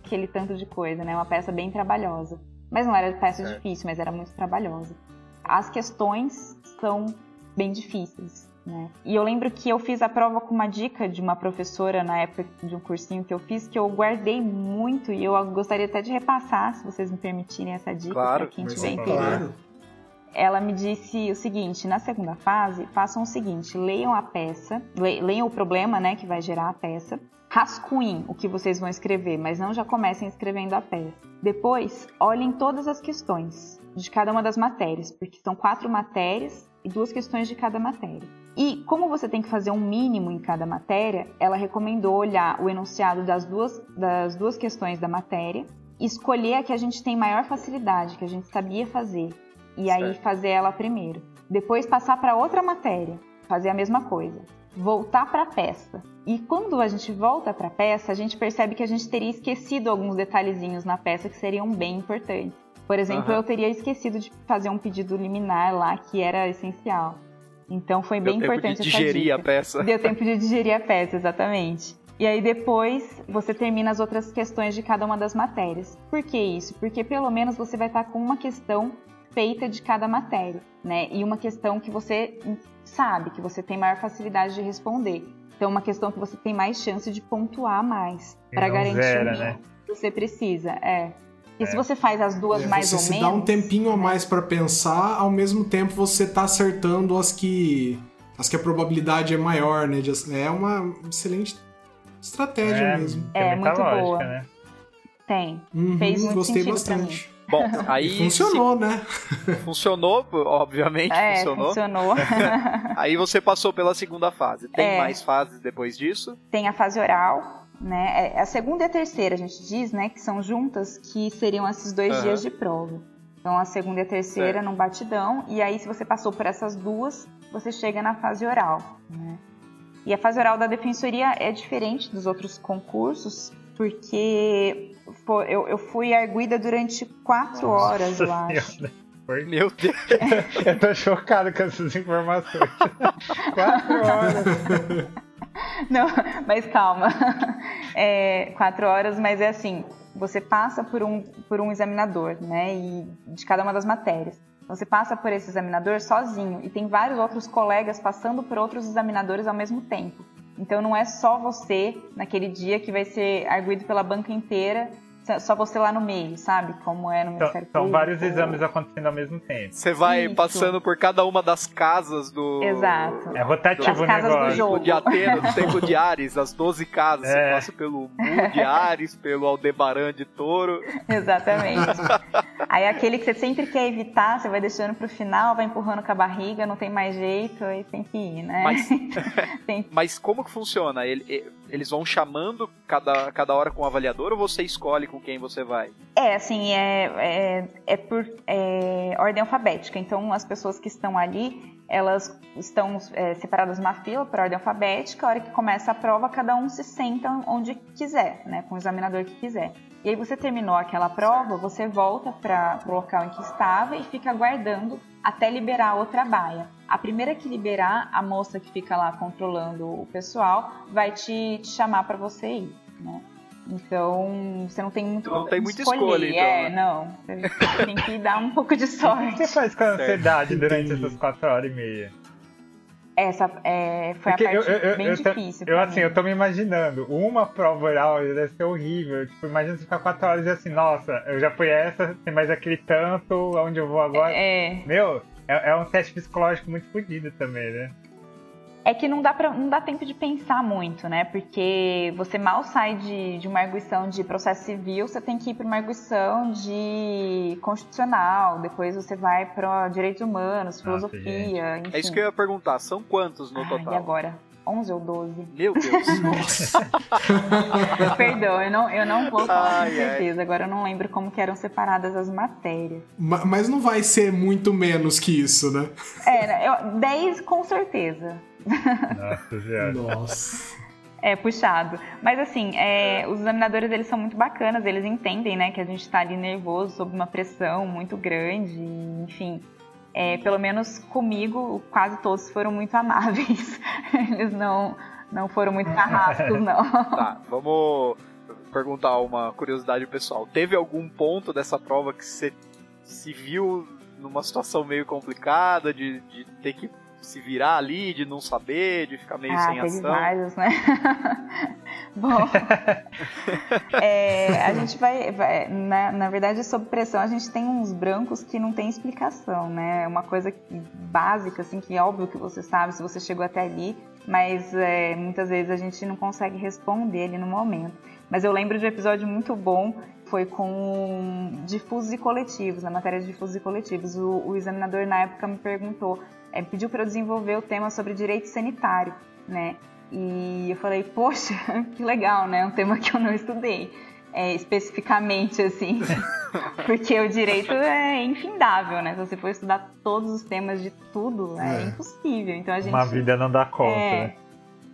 aquele tanto de coisa, né? Uma peça bem trabalhosa. Mas não era peça Certo. difícil, mas era muito trabalhosa. As questões são bem difíceis, né? E eu lembro que eu fiz a prova com uma dica de uma professora na época de um cursinho que eu fiz que eu guardei muito e eu gostaria até de repassar, se vocês me permitirem essa dica Claro, para quem Mas, tiver é interesse claro. Ela me disse o seguinte: na segunda fase, façam o seguinte: leiam a peça, le- leiam o problema, né, que vai gerar a peça, rascunhem o que vocês vão escrever, mas não já comecem escrevendo a peça. Depois, olhem todas as questões de cada uma das matérias, porque são quatro matérias e duas questões de cada matéria. E como você tem que fazer um mínimo em cada matéria, ela recomendou olhar o enunciado das duas, das duas questões da matéria escolher a que a gente tem maior facilidade, que a gente sabia fazer, e aí Certo. fazer ela primeiro. Depois passar para outra matéria, fazer a mesma coisa. Voltar para a peça. E quando a gente volta para a peça, a gente percebe que a gente teria esquecido alguns detalhezinhos na peça que seriam bem importantes. Por exemplo, Aham. eu teria esquecido de fazer um pedido liminar lá que era essencial. Então foi bem Deu tempo importante de essa digerir dica. a peça. Deu tempo de digerir a peça, exatamente. E aí depois você termina as outras questões de cada uma das matérias. Por que isso? Porque pelo menos você vai estar com uma questão feita de cada matéria, né? E uma questão que você sabe, que você tem maior facilidade de responder. Então uma questão que você tem mais chance de pontuar mais para não garantir zera, o né? que você precisa. É. E É. se você faz as duas É, mais você ou se menos, dá um tempinho a mais pra pensar, ao mesmo tempo você tá acertando as que as que a probabilidade é maior, né? de- É uma excelente estratégia É, mesmo. É, muita muito lógica, boa. né? tem. Uhum, Fez muito gostei sentido pra bastante. Bom, aí E funcionou, né? se- funcionou, obviamente É, funcionou. funcionou. Aí você passou pela segunda fase. Tem É. mais fases depois disso? Tem a fase oral, né? É, A segunda e a terceira, a gente diz, né? Que são juntas, que seriam esses dois Aham. dias de prova. Então, a segunda e a terceira Certo. num batidão. E aí, se você passou por essas duas, você chega na fase oral, né? E a fase oral da defensoria é diferente dos outros concursos, porque pô, eu, eu fui arguida durante quatro horas, eu Nossa acho. Meu Deus. Eu tô chocado com essas informações. Quatro horas. Não, mas calma. É, quatro horas, mas é assim, você passa por um, por um examinador, né? E de cada uma das matérias. Você passa por esse examinador sozinho e tem vários outros colegas passando por outros examinadores ao mesmo tempo. Então não é só você naquele dia que vai ser arguído pela banca inteira, só você lá no meio, sabe? Como é no São, Ministério são Público. vários exames acontecendo ao mesmo tempo. Você vai Isso. passando por cada uma das casas do. Exato. É rotativo As o casas do negócio. jogo. De Atena, do Templo de Ares, as 12 casas. Você É. passa pelo Mu de Ares, pelo Aldebaran de Touro. Exatamente. Aí aquele que você sempre quer evitar, você vai deixando pro final, vai empurrando com a barriga, não tem mais jeito, aí tem que ir, né? Mas- Tem- Mas como que funciona? Ele- Eles vão chamando cada, cada hora com o avaliador ou você escolhe com quem você vai? É, assim, é, é, é por é, ordem alfabética. Então, as pessoas que estão ali, elas estão é, separadas numa fila por ordem alfabética. A hora que começa a prova, cada um se senta onde quiser, né? Com o examinador que quiser. E aí, você terminou aquela prova, você volta para o local em que estava e fica aguardando até liberar outra baia. A primeira que liberar, a moça que fica lá controlando o pessoal, vai te, te chamar para você ir, né? Então, você não tem muito Não tem muita escolher. escolha, então, É, né? não. Você tem que dar um pouco de O que você sorte. faz com a ansiedade durante essas quatro horas e meia? Essa é, foi Porque a parte eu, eu, bem eu, difícil. eu, assim, eu tô me imaginando, uma prova oral deve ser horrível. Tipo, imagina você ficar quatro horas e assim, nossa, eu já fui essa, tem mais aquele tanto, onde eu vou agora. É, Meu, é, é um teste psicológico muito fodido também, né? É que não dá, pra, não dá tempo de pensar muito, né? Porque você mal sai de, de uma arguição de processo civil, você tem que ir para uma arguição de constitucional, depois você vai para direitos humanos, filosofia, enfim. É isso que eu ia perguntar. São quantos no Ai, total? E agora? 11 ou 12? Meu Deus. Nossa. Perdão, eu não, eu não vou falar Ai, com ai. certeza. Agora eu não lembro como que eram separadas as matérias. Ma- Mas não vai ser muito menos que isso, né? É, eu, 10 com certeza. Nossa senhora. Nossa. É puxado. Mas assim, é, os examinadores eles são muito bacanas, eles entendem, né, que a gente tá ali nervoso, sob uma pressão muito grande, enfim. É, pelo menos comigo, quase todos foram muito amáveis. Eles não, não foram muito carrascos, não. Tá, vamos perguntar uma curiosidade pessoal. Teve algum ponto dessa prova que você se viu numa situação meio complicada, de, de ter que se virar ali, de não saber, de ficar meio Ah, sem ação? vários, né? Bom, é, a gente vai, vai- na, na verdade, sob pressão, a gente tem uns brancos que não tem explicação, né? É uma coisa que- básica, assim, que é óbvio que você sabe se você chegou até ali, mas é, muitas vezes a gente não consegue responder ali no momento. Mas eu lembro de um episódio muito bom, foi com difusos e coletivos, na matéria de difusos e coletivos. O, o examinador, na época, me perguntou, é, pediu para eu desenvolver o tema sobre direito sanitário, né? E eu falei, poxa, que legal, né? Um tema que eu não estudei é, especificamente, assim. Porque o direito é infindável, né? Se você for estudar todos os temas de tudo, é, É. impossível. Então a gente. Uma vida não dá conta, é, né?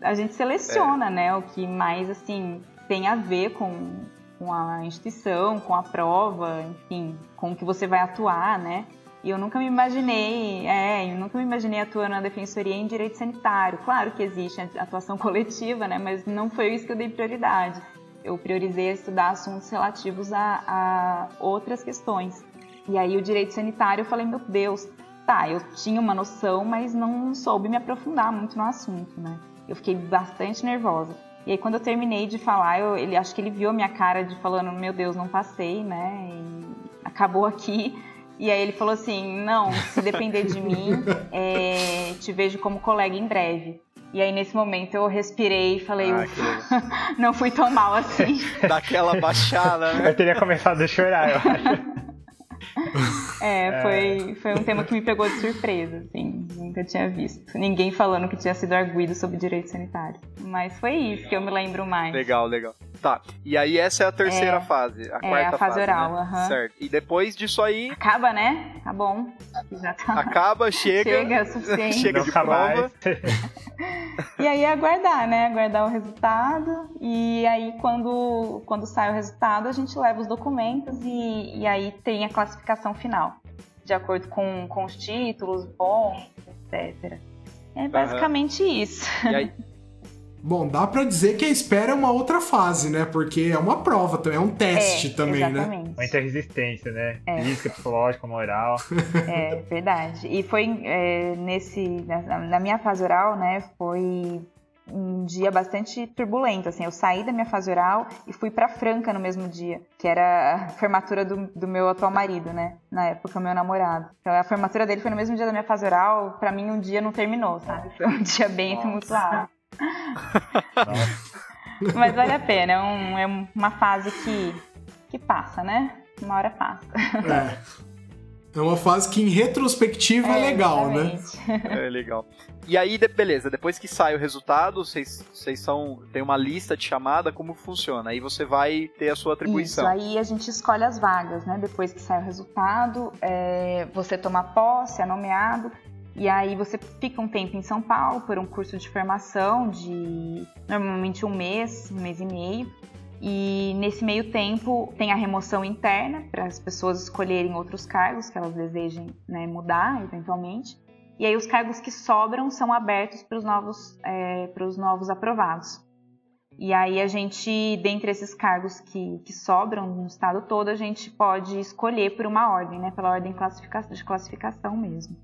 a gente seleciona, né? O que mais, assim, tem a ver com, com a instituição, com a prova, enfim, com o que você vai atuar, né? E eu nunca me imaginei, é, eu nunca me imaginei atuando na defensoria em direito sanitário. Claro que existe atuação coletiva, né? Mas não foi isso que eu dei prioridade. Eu priorizei estudar assuntos relativos a, a outras questões. E aí o direito sanitário, eu falei, meu Deus, tá, eu tinha uma noção, mas não soube me aprofundar muito no assunto, né? Eu fiquei bastante nervosa. E aí quando eu terminei de falar, eu, ele acho que ele viu a minha cara de falando, meu Deus, não passei, né? E acabou aqui. E aí ele falou assim, não, se depender de mim, é, te vejo como colega em breve. E aí nesse momento eu respirei e falei, Ah, "Ufa, legal. não fui tão mal assim. Daquela baixada, né? Eu teria começado a chorar, eu acho. É, foi, foi um tema que me pegou de surpresa, assim, nunca tinha visto. Ninguém falando que tinha sido arguído sobre direito sanitário. Mas foi isso que eu me lembro mais. Legal, legal. Tá, e aí essa é a terceira É. fase, a É, quarta a fase oral, né? aham. Certo. E depois disso aí, Acaba, né? Tá bom. Já tá. acaba, chega, Chega, é o suficiente. chega de Nunca prova. mais. E aí aguardar, né? Aguardar o resultado. E aí, quando, quando sai o resultado, a gente leva os documentos e, e aí tem a classificação final. De acordo com, com os títulos, pontos, etc. É basicamente isso. E aí, Bom, dá pra dizer que a espera é uma outra fase, né? Porque é uma prova também, é um teste é, também, né? exatamente. Muita resistência, né? É. Física, psicológica, moral. É verdade. E foi é, nesse na, na minha fase oral, né? Foi um dia bastante turbulento. Assim, eu saí da minha fase oral e fui pra Franca no mesmo dia, que era a formatura do, do meu atual marido, né? Na época, meu namorado. Então a formatura dele foi no mesmo dia da minha fase oral. Pra mim, um dia não terminou, sabe? Foi um dia bem tumultuado. Mas vale a pena. É, um- é uma fase que que passa, né? Uma hora passa. É. É uma fase que em retrospectiva é, legal, né? exatamente. é legal. E aí, de- beleza, depois que sai o resultado, vocês vocês são. Tem uma lista de chamada, como funciona? Aí você vai ter a sua Isso, atribuição. aí a gente escolhe as vagas, né? Depois que sai o resultado, é, você toma posse, é nomeado, e aí você fica um tempo em São Paulo por um curso de formação de normalmente um mês, um mês e meio. E nesse meio tempo tem a remoção interna para as pessoas escolherem outros cargos que elas desejem né, mudar eventualmente. E aí os cargos que sobram são abertos para os novos, é, para os novos aprovados. E aí a gente, dentre esses cargos que, que sobram no estado todo, a gente pode escolher por uma ordem, né? Pela ordem de classificação mesmo.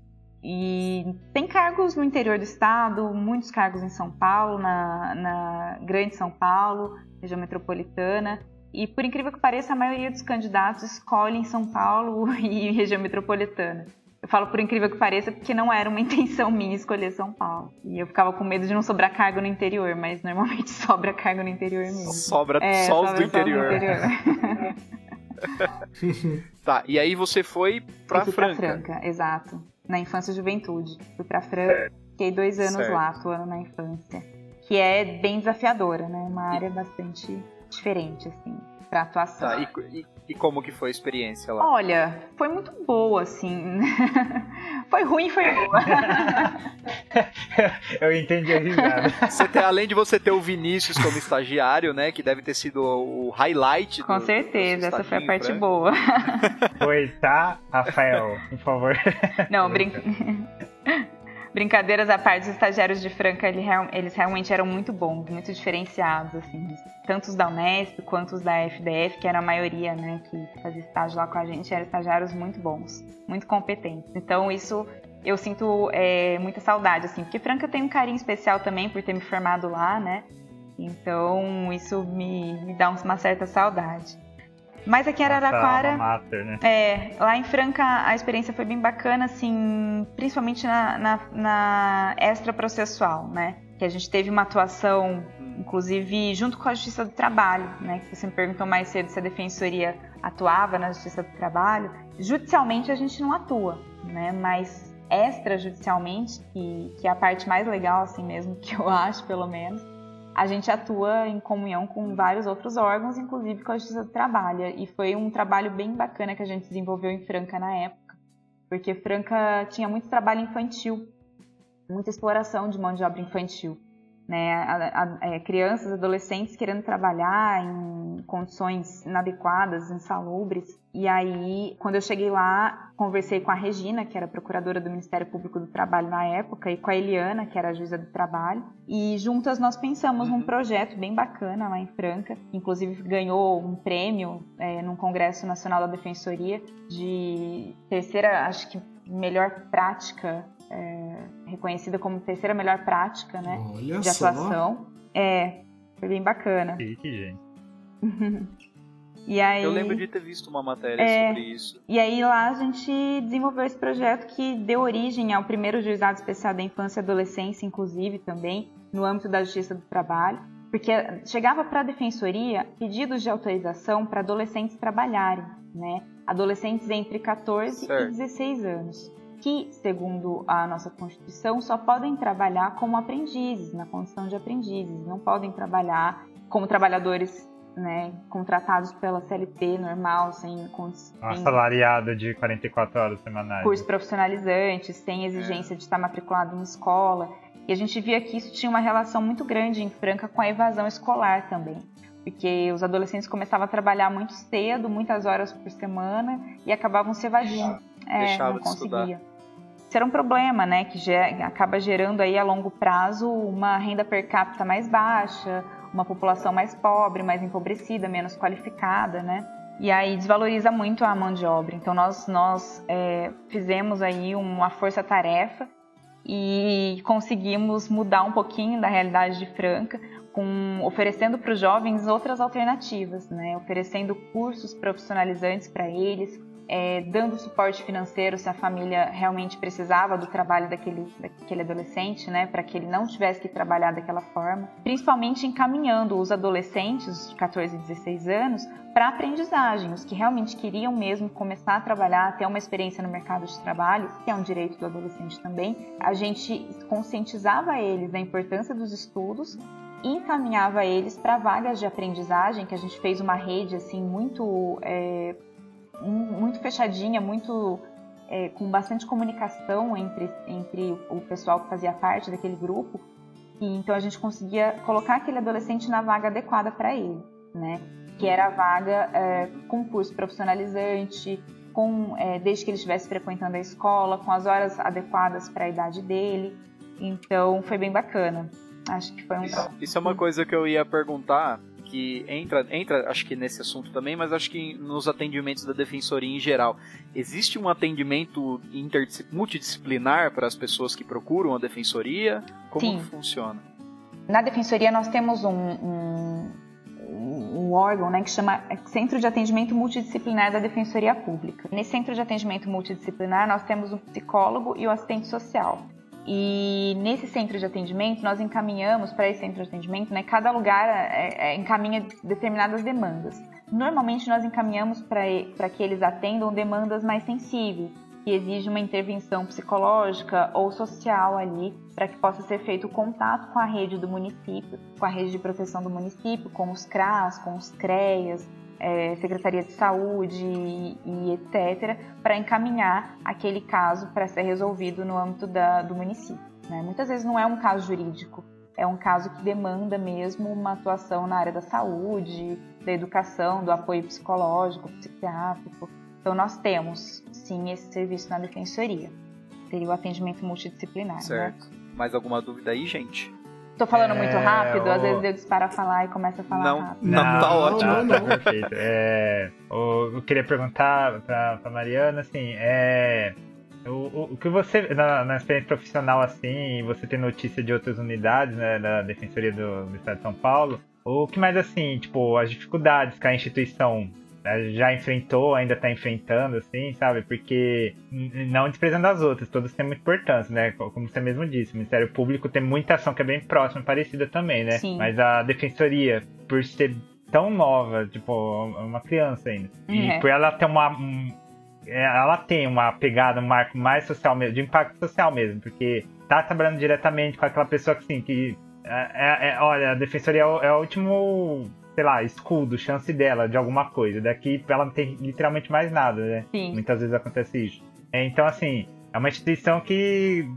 E tem cargos no interior do estado, muitos cargos em São Paulo, na, na Grande São Paulo, região metropolitana. E por incrível que pareça, a maioria dos candidatos escolhem São Paulo e região metropolitana. Eu falo por incrível que pareça porque não era uma intenção minha escolher São Paulo. E eu ficava com medo de não sobrar cargo no interior, mas normalmente sobra cargo no interior mesmo. Sobra É, só os do interior. interior. Tá, e aí você foi pra Franca. pra Franca, exato. Na infância e juventude. Fui pra Franca, fiquei dois anos Certo. lá, atuando na infância. Que é bem desafiadora, né? Uma área bastante diferente, assim, pra atuação. Tá, e, e- e como que foi a experiência lá? Olha, foi muito boa, assim. foi ruim e foi boa. Eu entendi a risada. Você tem- além de você ter o Vinícius como estagiário, né? Que deve ter sido o highlight Com do- certeza, essa foi a parte boa. Foi, tá, Rafael, por favor. Não, brin... brincadeiras à parte, os estagiários de Franca, eles realmente eram muito bons, muito diferenciados, assim. Tanto os da Unesp quanto os da FDF, que era a maioria, né, que fazia estágio lá com a gente, eram estagiários muito bons, muito competentes. Então, isso eu sinto é, muita saudade, assim, porque Franca tem um carinho especial também por ter me formado lá, né? Então, isso me, me dá uma certa saudade. Mas aqui em Araraquara. Mater, né? É, lá em Franca a experiência foi bem bacana, assim, principalmente na, na, na extraprocessual, né? Que a gente teve uma atuação, inclusive, junto com a Justiça do Trabalho, né? Que você me perguntou mais cedo se a Defensoria atuava na Justiça do Trabalho. Judicialmente a gente não atua, né? Mas extrajudicialmente, que, que é a parte mais legal, assim mesmo, que eu acho, pelo menos, a gente atua em comunhão com vários outros órgãos, inclusive com a Justiça do Trabalho. E foi um trabalho bem bacana que a gente desenvolveu em Franca na época, porque Franca tinha muito trabalho infantil, muita exploração de mão de obra infantil. Né? A- a- é, crianças, adolescentes querendo trabalhar em condições inadequadas, insalubres. E aí, quando eu cheguei lá, conversei com a Regina, que era procuradora do Ministério Público do Trabalho na época, e com a Eliana, que era a juíza do trabalho. E juntas nós pensamos num projeto bem bacana lá em Franca. Inclusive ganhou um prêmio é, num Congresso Nacional da Defensoria de terceira, acho que melhor prática, é, reconhecida como terceira melhor prática, né? Olha de só. atuação. É, foi bem bacana. Chique, gente. E aí, Eu lembro de ter visto uma matéria É. sobre isso. e aí lá a gente desenvolveu esse projeto que deu origem ao primeiro juizado especial da infância e adolescência, inclusive também no âmbito da Justiça do Trabalho, porque chegava para a defensoria pedidos de autorização para adolescentes trabalharem, né? adolescentes entre 14 Certo. e 16 anos, que, segundo a nossa Constituição, só podem trabalhar como aprendizes, na condição de aprendizes, não podem trabalhar como trabalhadores né, contratados pela CLT normal, sem, con- sem assalariado de 44 horas semanais. cursos profissionalizantes, sem exigência de estar matriculado em escola. E a gente via que isso tinha uma relação muito grande em Franca com a evasão escolar também. Porque os adolescentes começavam a trabalhar muito cedo, muitas horas por semana, e acabavam se evadindo. É, Deixava não de estudar. conseguia. Isso era um problema, né? Que ge- acaba gerando aí a longo prazo uma renda per capita mais baixa, uma população mais pobre, mais empobrecida, menos qualificada, né? E aí desvaloriza muito a mão de obra. Então nós, nós é, fizemos aí uma força-tarefa e conseguimos mudar um pouquinho da realidade de Franca, com, oferecendo para os jovens outras alternativas, né? oferecendo cursos profissionalizantes para eles, é, dando suporte financeiro se a família realmente precisava do trabalho daquele, daquele adolescente, né, para que ele não tivesse que trabalhar daquela forma, principalmente encaminhando os adolescentes de 14 e 16 anos para aprendizagem, os que realmente queriam mesmo começar a trabalhar, ter uma experiência no mercado de trabalho, que é um direito do adolescente também, a gente conscientizava eles da importância dos estudos e encaminhava eles para vagas de aprendizagem, que a gente fez uma rede assim muito é, muito fechadinha, muito é, com bastante comunicação entre, entre o pessoal que fazia parte daquele grupo. E então a gente conseguia colocar aquele adolescente na vaga adequada para ele, né? Que era a vaga é, com curso profissionalizante, com é, desde que ele estivesse frequentando a escola, com as horas adequadas para a idade dele. Então foi bem bacana. Acho que foi um Isso é uma coisa que eu ia perguntar, que entra, entra, acho que nesse assunto também, mas acho que nos atendimentos da defensoria em geral. Existe um atendimento multidisciplinar para as pessoas que procuram a defensoria? Como Sim. funciona? Na defensoria nós temos um, um, um órgão né, que chama Centro de Atendimento Multidisciplinar da Defensoria Pública. Nesse centro de atendimento multidisciplinar nós temos um psicólogo e o assistente social. E nesse centro de atendimento nós encaminhamos para esse centro de atendimento, né, cada lugar é, é, encaminha determinadas demandas. Normalmente nós encaminhamos para que eles atendam demandas mais sensíveis, que exige uma intervenção psicológica ou social ali para que possa ser feito o contato com a rede do município, com a rede de proteção do município, com os CRAS, com os CREAS, é, Secretaria de Saúde e, etc., para encaminhar aquele caso para ser resolvido no âmbito da, do município. né? Muitas vezes não é um caso jurídico, é um caso que demanda mesmo uma atuação na área da saúde, da educação, do apoio psicológico, psiquiátrico. Então nós temos, sim, esse serviço na defensoria. Seria o atendimento multidisciplinar, né? Certo. Mais alguma dúvida aí, gente? Tô falando É, muito rápido, às o- vezes eu disparo a falar e começo a falar Não. rápido. Não, tá ótimo. não, tá não. perfeito. É, o- eu queria perguntar pra, pra Mariana, assim, é. O, o, o que você, na, na experiência profissional, assim, você tem notícia de outras unidades, né, da Defensoria do, do Estado de São Paulo, o que mais, assim, tipo, as dificuldades que a instituição já enfrentou, ainda está enfrentando, assim, sabe? Porque, não desprezando as outras, todas têm muita importância, né? Co- Como você mesmo disse, o Ministério Público tem muita ação que é bem próxima, parecida também, né? Sim. Mas a Defensoria, por ser tão nova, tipo, uma criança ainda, e É. por ela ter uma. um- é, ela tem uma pegada, um marco mais social mesmo, de impacto social mesmo, porque tá trabalhando diretamente com aquela pessoa que, assim, que. É, é- é- olha, a defensoria é o, é o último, sei lá, escudo, chance dela de alguma coisa. Daqui ela não tem literalmente mais nada, né? Sim. Muitas vezes acontece isso. É, então, assim, é uma instituição que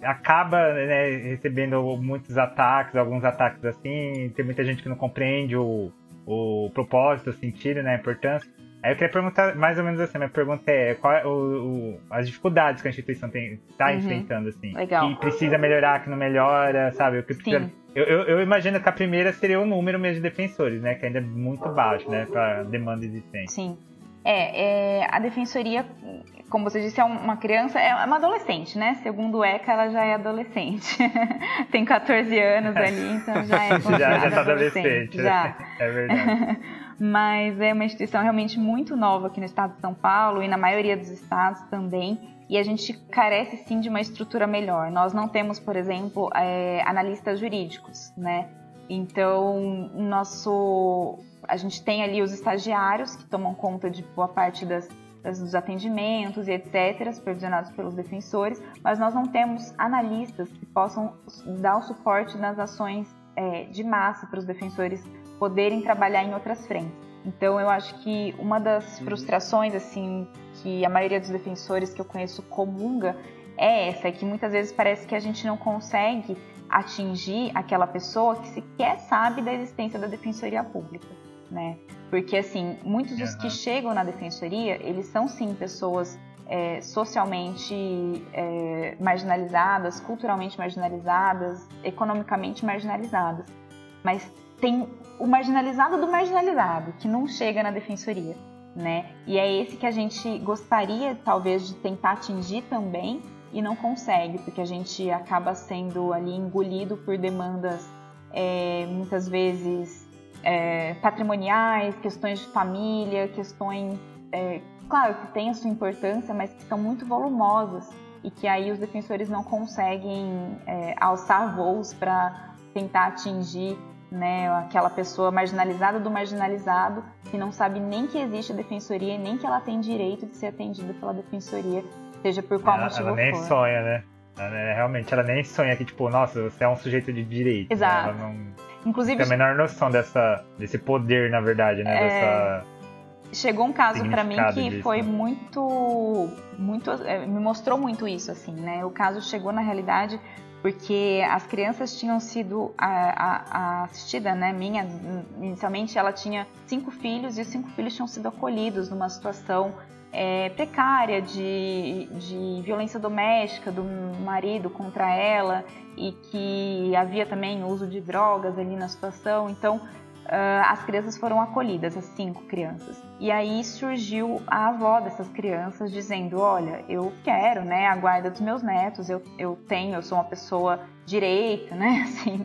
acaba né, recebendo muitos ataques, alguns ataques assim, tem muita gente que não compreende o, o propósito, o sentido, né, a importância. Aí eu queria perguntar mais ou menos assim, minha pergunta é qual é o, o- as dificuldades que a instituição está Uhum. enfrentando, assim. Legal. Que precisa melhorar, que não melhora, sabe? O que precisa... Sim. Eu, eu, eu imagino que a primeira seria o número mesmo de defensores, né? Que ainda é muito baixo, né? Para demanda existente. Sim. É, é, a defensoria, como você disse, é uma criança, é uma adolescente, né? Segundo o ECA, ela já é adolescente. Tem 14 anos ali, então já é já, já tá adolescente. né? Já. É verdade. Mas é uma instituição realmente muito nova aqui no estado de São Paulo e na maioria dos estados também. E a gente carece sim de uma estrutura melhor. Nós não temos, por exemplo, é, analistas jurídicos, né? Então, nosso, a gente tem ali os estagiários que tomam conta de boa parte das, das- dos atendimentos e etc., supervisionados pelos defensores, mas nós não temos analistas que possam dar o suporte nas ações é, de massa para os defensores poderem trabalhar em outras frentes. Então, eu acho que uma das frustrações, assim, que a maioria dos defensores que eu conheço comunga é essa, é que muitas vezes parece que a gente não consegue atingir aquela pessoa que sequer sabe da existência da defensoria pública, né? Porque, assim, muitos dos que Aham. chegam na defensoria, eles são, sim, pessoas é, socialmente é, marginalizadas, culturalmente marginalizadas, economicamente marginalizadas. Mas tem o marginalizado do marginalizado, que não chega na defensoria, né? E é esse que a gente gostaria, talvez, de tentar atingir também e não consegue, porque a gente acaba sendo ali engolido por demandas é, muitas vezes é, patrimoniais, questões de família, questões, é, claro que tem a sua importância, mas que são muito volumosas e que aí os defensores não conseguem é, alçar voos para tentar atingir né, aquela pessoa marginalizada do marginalizado que não sabe nem que existe a defensoria nem que ela tem direito de ser atendida pela defensoria, seja por qual ela, motivo ela nem for. sonha, né? Ela, né, realmente, ela nem sonha que, tipo, nossa, você é um sujeito de direito. né? Exato. Ela não Inclusive, tem a menor noção dessa, desse poder, na verdade, né? É. Dessa... chegou um caso pra mim que disso, foi né? muito muito é, me mostrou muito isso assim né o caso chegou na realidade porque as crianças tinham sido a, a, a assistida né minha inicialmente ela tinha cinco filhos e os cinco filhos tinham sido acolhidos numa situação é, precária de, de violência doméstica do marido contra ela e que havia também uso de drogas ali na situação então ah, as crianças foram acolhidas, as cinco crianças. E aí surgiu a avó dessas crianças dizendo: Olha, eu quero né, a guarda dos meus netos, eu, eu tenho, eu sou uma pessoa direita, né? Assim,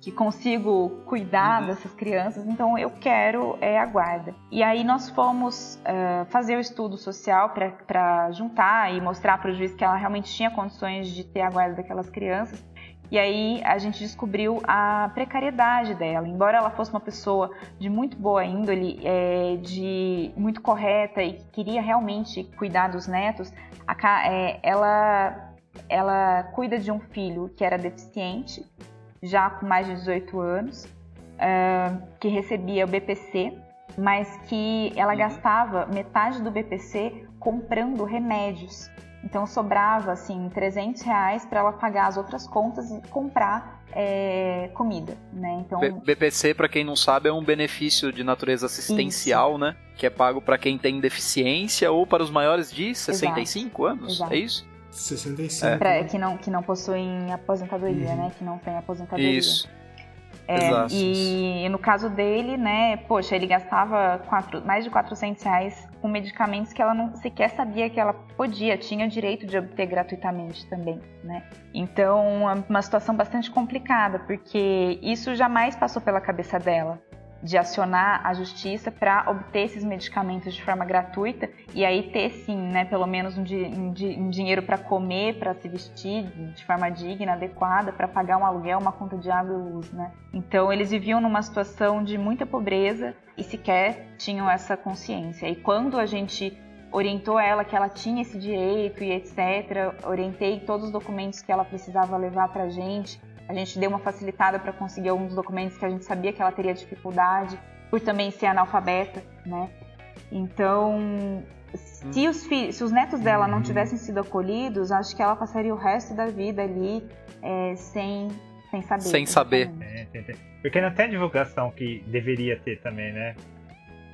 que consigo cuidar dessas crianças, então eu quero é, a guarda. E aí nós fomos ah, fazer o estudo social para juntar e mostrar para o juiz que ela realmente tinha condições de ter a guarda daquelas crianças. E aí a gente descobriu a precariedade dela. Embora ela fosse uma pessoa de muito boa índole, é, de muito correta e que queria realmente cuidar dos netos, a é, ela, ela cuida de um filho que era deficiente, já com mais de 18 anos, ah, que recebia o BPC, mas que ela gastava metade do BPC comprando remédios. Então sobrava assim 300 reais para ela pagar as outras contas e comprar é, comida, né? Então B- BPC, pra quem não sabe, é um benefício de natureza assistencial, né? Que é pago pra quem tem deficiência ou para os maiores de 65 anos, Exato. é isso? 65. pra, que não que não possuem aposentadoria, Uhum. né? Que não tem aposentadoria. Isso. É, Exato. e no caso dele, né, poxa, ele gastava quatro- mais de 400 reais com medicamentos que ela não sequer sabia que ela podia, tinha o direito de obter gratuitamente também, né? Então, é uma situação bastante complicada, porque isso jamais passou pela cabeça dela, de acionar a justiça para obter esses medicamentos de forma gratuita e aí ter sim, né, pelo menos um, di- um di- um dinheiro para comer, para se vestir de forma digna, adequada, para pagar um aluguel, uma conta de água e luz, né? Então eles viviam numa situação de muita pobreza e sequer tinham essa consciência. E quando a gente orientou ela que ela tinha esse direito e etc, orientei todos os documentos que ela precisava levar para gente. A gente deu uma facilitada para conseguir alguns documentos que a gente sabia que ela teria dificuldade, por também ser analfabeta, né? Então, se os, fi- se os netos dela não tivessem sido acolhidos, acho que ela passaria o resto da vida ali é, sem, sem saber. Sem saber. É, Porque não tem a divulgação que deveria ter também, né?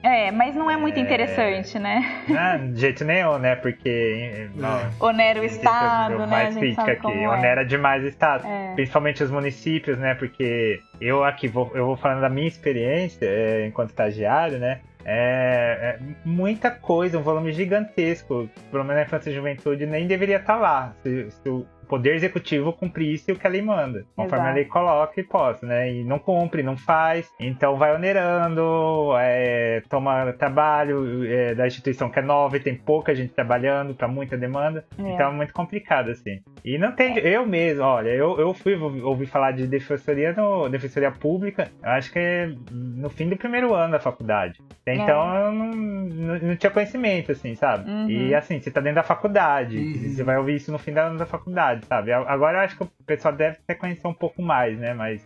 É, mas não é muito É. interessante, né? Ah, de jeito nenhum, né? Porque. Não, Onera o é Estado, né? A gente crítica sabe aqui. é. Onera demais o Estado. É. Principalmente os municípios, né? Porque eu aqui vou, eu vou falando da minha experiência é, enquanto estagiário, né? É, é muita coisa, um volume gigantesco. Pelo menos na infância e juventude nem deveria estar lá. Se, se o poder executivo cumprisse o que a lei manda, conforme Exato. a lei coloca e possa, né? E não cumpre, não faz, então vai onerando, é, toma trabalho é, da instituição que é nova e tem pouca gente trabalhando para muita demanda, É. então é muito complicado assim. E não tem, eu mesmo, olha, eu, eu fui ouvir falar de defensoria no defensoria pública, eu acho que é no fim do primeiro ano da faculdade. Então eu não, não, não tinha conhecimento, assim, sabe? Uhum. E assim, você tá dentro da faculdade, Uhum. você vai ouvir isso no fim da, da faculdade, sabe? Agora eu acho que o pessoal deve até conhecer um pouco mais, né? Mas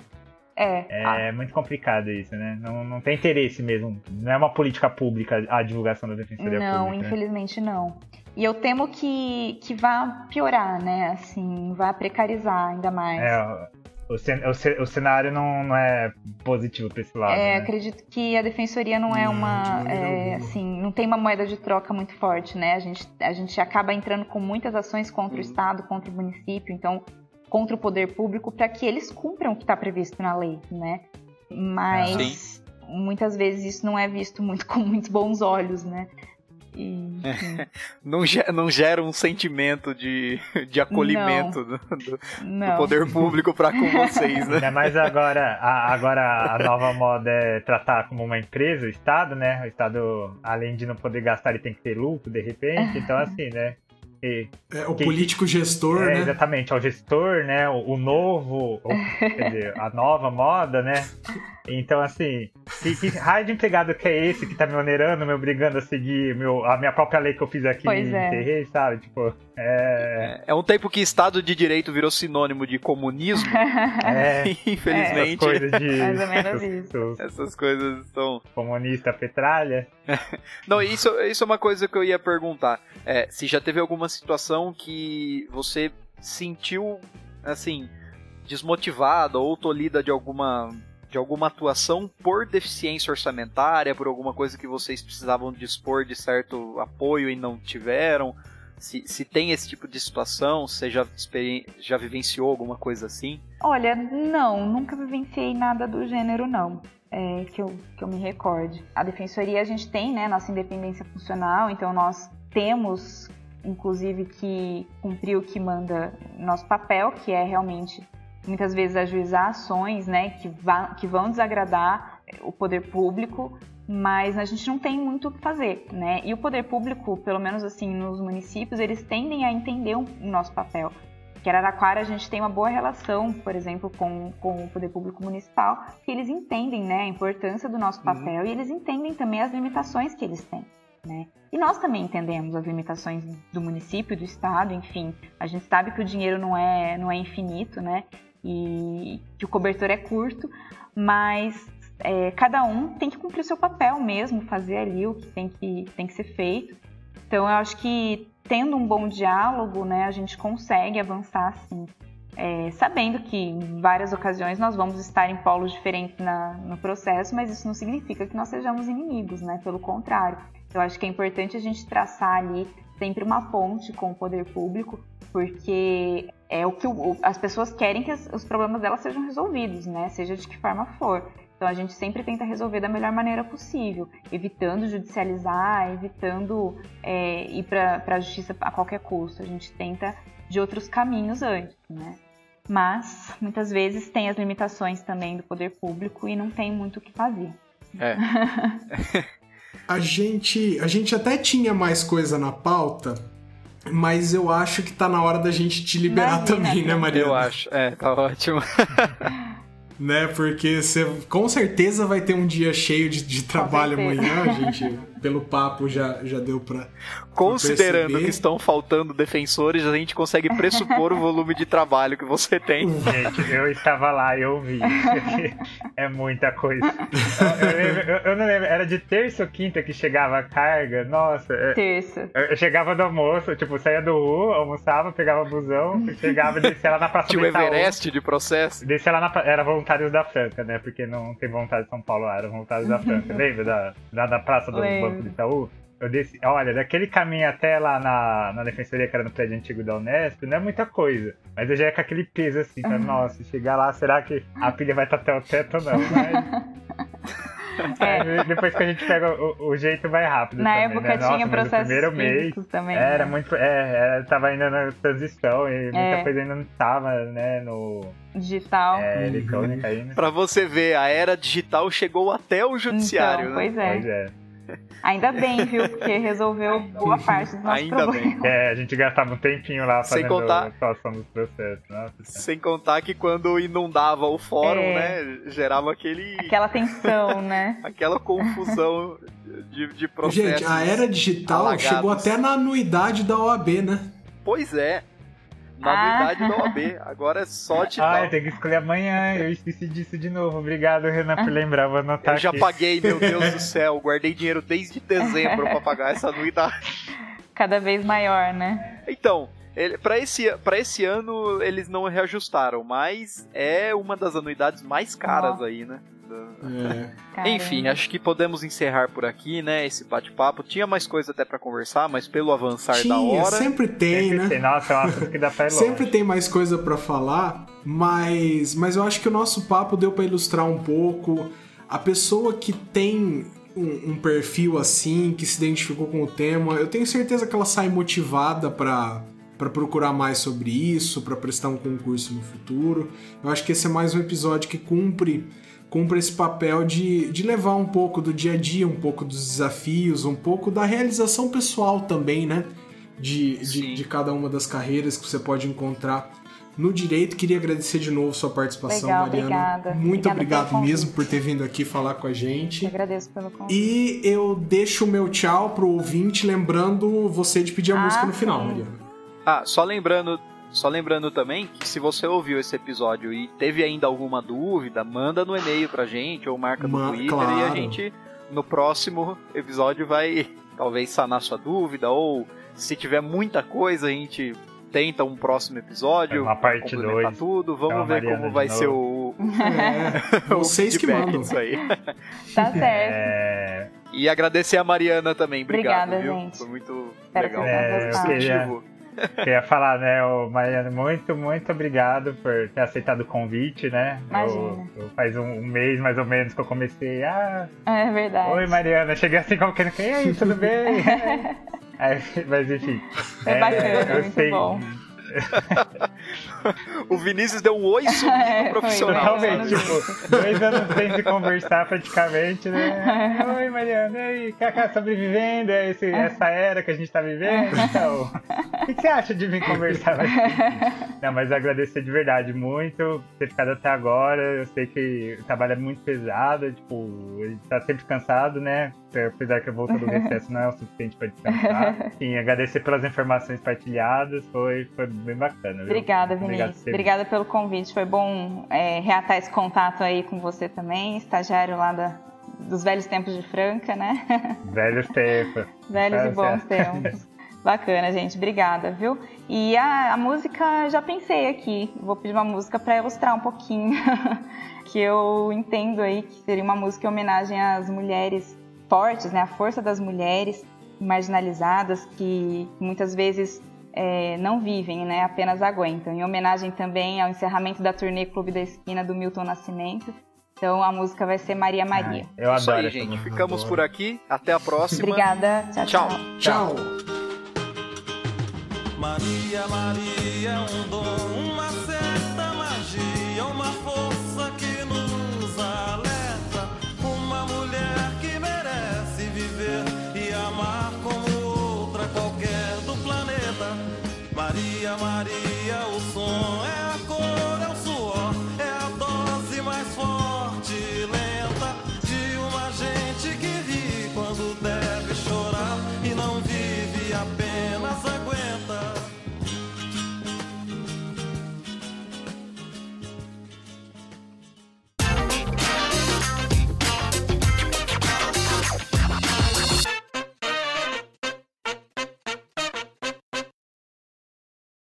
É. Ah, é muito complicado isso, né? Não, não tem interesse mesmo. Não é uma política pública a divulgação da defensoria Não, pública. né? infelizmente não. E eu temo que, que vá piorar, né? Assim, vá precarizar ainda mais. É, o, cen- o ce- o cenário não, não é positivo pra esse lado. É, né? acredito que a defensoria não é uma, é, assim, não tem uma moeda de troca muito forte, né? A gente, a gente acaba entrando com muitas ações contra o Estado, contra o município, então contra o poder público, para que eles cumpram o que está previsto na lei, né? Mas muitas vezes isso não é visto muito com muitos bons olhos, né? Não, ge- não gera um sentimento de, de acolhimento do, do- do poder público pra com vocês, né? Ainda mais agora, a, agora a nova moda é tratar como uma empresa, o Estado, né? O Estado, além de não poder gastar, ele tem que ter lucro, de repente. Então, assim, né? É, o Que- político gestor, é, né? Exatamente, é o gestor, né? O, o novo, ou, quer dizer, a nova moda, né? Então, assim, que, que raio de empregado que é esse que tá me onerando, me obrigando a seguir meu, a minha própria lei que eu fiz aqui Pois e é. sabe? Tipo, é. É um tempo que Estado de Direito virou sinônimo de comunismo. É. Infelizmente, Essas coisas de. Mais ou menos isso. essas coisas estão. comunista petralha. Não, isso, isso é uma coisa que eu ia perguntar. É, se já teve alguma situação que você sentiu, assim, desmotivada ou tolhida de alguma, de alguma atuação por deficiência orçamentária, por alguma coisa que vocês precisavam dispor de certo apoio e não tiveram? Se, se tem esse tipo de situação, você já, já vivenciou alguma coisa assim? Olha, não, nunca vivenciei nada do gênero, não. É, que, eu, que eu me recorde. A defensoria a gente tem, né, nossa independência funcional, então nós temos, inclusive, que cumprir o que manda nosso papel, que é realmente, muitas vezes, ajuizar ações, né, que, vá, que vão desagradar o poder público, mas a gente não tem muito o que fazer, né? E o poder público, pelo menos assim, nos municípios, eles tendem a entender o nosso papel que Araraquara a gente tem uma boa relação, por exemplo, com, com o poder público municipal, que eles entendem né, a importância do nosso papel e eles entendem também as limitações que eles têm. Né? E nós também entendemos as limitações do município, do estado, enfim. A gente sabe que o dinheiro não é, não é infinito, né? E que o cobertor é curto, mas é, cada um tem que cumprir o seu papel mesmo, fazer ali o que tem que, tem que ser feito. Então eu acho que tendo um bom diálogo, né, a gente consegue avançar sim. É, sabendo que em várias ocasiões nós vamos estar em polos diferentes na, no processo, mas isso não significa que nós sejamos inimigos, né? Pelo contrário. Eu acho que é importante a gente traçar ali sempre uma ponte com o poder público, porque é o que o- as pessoas querem que as- os problemas delas sejam resolvidos, né? Seja de que forma for. Então a gente sempre tenta resolver da melhor maneira possível, evitando judicializar, evitando é, ir para a justiça a qualquer custo. A gente tenta de outros caminhos antes, né? Mas muitas vezes tem as limitações também do poder público e não tem muito o que fazer. É. A gente, a gente até tinha mais coisa na pauta, mas eu acho que tá na hora da gente te liberar Imagina, também, né. Maria? Eu acho. É, tá ótimo. Né, porque você com certeza vai ter um dia cheio de, de trabalho amanhã, gente, pelo papo já, já deu pra. Considerando perceber. que estão faltando defensores, a gente consegue pressupor o volume de trabalho que você tem. Gente, eu estava lá e eu vi. é muita coisa. Eu, eu lembro- eu- eu não lembro, era de terça ou quinta que chegava a carga. Nossa, é- Terça. eu chegava do almoço, tipo, saía do rua, almoçava, pegava busão, chegava e descia lá na Praça Tinha o. Everest de processo. Descia lá na. pra- Era Voluntários da Franca, né? Porque não tem Voluntários de São Paulo lá, era Voluntários da Franca. Lembra da, da, da Praça do Lembro. Banco do Itaú? Eu desci, olha, daquele caminho até lá na, na defensoria, que era no prédio antigo da Unesp, não é muita coisa. Mas eu já ia com aquele peso assim, pra, nossa, chegar lá, será que a pilha vai estar até o teto ou não? Mas Aí, Depois que a gente pega o, o jeito vai rápido. Na também, época né? Nossa, tinha processos primeiro mês também. era né? muito. É, é, tava ainda na transição e muita É. coisa ainda não estava, né? No Digital. é, eletrônica ainda. Pra você ver, a era digital chegou até o judiciário, então, né? pois é. Pois é. Ainda bem, viu? Porque resolveu boa parte dos nossos Ainda problemas. É, a gente gastava um tempinho lá Sem fazendo contar- a situação dos processos. Nossa. Sem contar que quando inundava o fórum, É. né, gerava aquele, Aquela tensão, né? aquela confusão de, de processos. Gente, a era digital alagados. chegou até na anuidade da OAB, né? Pois é. Na Ah. anuidade da OAB. Agora é só digital. Ah, eu tenho que escolher amanhã. Eu esqueci disso de novo. Obrigado, Renan, por lembrar. Vou anotar Eu já aqui. paguei, meu Deus do céu. Guardei dinheiro desde dezembro pra pagar essa anuidade. Cada vez maior, né? Então, ele, para esse, pra esse ano eles não reajustaram, mas é uma das anuidades mais caras Nossa. aí, né? É. Enfim, acho que podemos encerrar por aqui, né? Esse bate-papo. Tinha mais coisa até pra conversar, mas pelo avançar da Tinha, hora. sempre tem, Sempre né? tem. Nossa, é um assunto que dá pra ir longe. Sempre tem mais coisa pra falar, mas, mas eu acho que o nosso papo deu pra ilustrar um pouco. A pessoa que tem um, um perfil assim, que se identificou com o tema, eu tenho certeza que ela sai motivada pra para procurar mais sobre isso, pra prestar um concurso no futuro. Eu acho que esse é mais um episódio que cumpre cumpre esse papel de, de levar um pouco do dia a dia, um pouco dos desafios, um pouco da realização pessoal também, né? De, de, de cada uma das carreiras que você pode encontrar no direito. Queria agradecer de novo sua participação, Legal, Mariana. obrigada. Muito Obrigada obrigado mesmo por ter vindo aqui falar com a Eu gente. agradeço pelo convite. E eu deixo o meu tchau pro ouvinte, lembrando você de pedir a Ah, música no final, sim. Mariana. Ah, só lembrando, só lembrando também que se você ouviu esse episódio e teve ainda alguma dúvida, manda no e-mail pra gente ou marca no Twitter e claro. a gente no próximo episódio vai talvez sanar sua dúvida ou se tiver muita coisa a gente tenta um próximo episódio, Uma parte complementar 2. tudo, vamos a ver Mariana como vai novo. ser o, É, o vocês que mandam. disso aí. Tá certo. É, E agradecer a Mariana também, obrigado, Obrigada, viu? gente. Foi muito Espero legal, É, eu queria- construtivo. Queria falar, né, Mariana, muito, muito obrigado por ter aceitado o convite, né? Imagina. Eu, eu faz um, um mês mais ou menos que eu comecei. Ah, É verdade. oi Mariana, cheguei assim como querendo. E aí, tudo bem? Aí, mas enfim. É bacana, eu muito sei- bom. O Vinícius deu um oi sumido É, profissional. foi. Realmente, tipo, dois anos sem se conversar praticamente, né? Oi, Mariana, e aí, Cacá, sobrevivendo a esse, essa era que a gente tá vivendo? Então, o que que você acha de vir conversar mais comigo? Não, mas agradecer de verdade muito por ter ficado até agora. Eu sei que o trabalho é muito pesado, tipo, a gente tá sempre cansado, né? Apesar que a volta do recesso não é o suficiente pra descansar. Sim, agradecer pelas informações partilhadas, foi, foi bem bacana. viu? Obrigada, Vinícius. Obrigada pelo convite. Foi bom é, reatar esse contato aí com você também, estagiário lá da- dos velhos tempos de Franca, né? Velhos tempos. Velhos e bons tempos. Bacana, gente. Obrigada, viu? E a, a música, já pensei aqui. Vou pedir uma música para ilustrar um pouquinho. que eu entendo aí que seria uma música em homenagem às mulheres fortes, né? A força das mulheres marginalizadas que muitas vezes é, não vivem, né? Apenas aguentam. Em homenagem também ao encerramento da turnê Clube da Esquina do Milton Nascimento. Então a música vai ser Maria Maria. Ai, eu Isso adoro aí, essa gente. Ficamos boa. por aqui. Até a próxima. Obrigada. Tchau, Tchau. tchau. Tchau. Maria, Maria é um dom,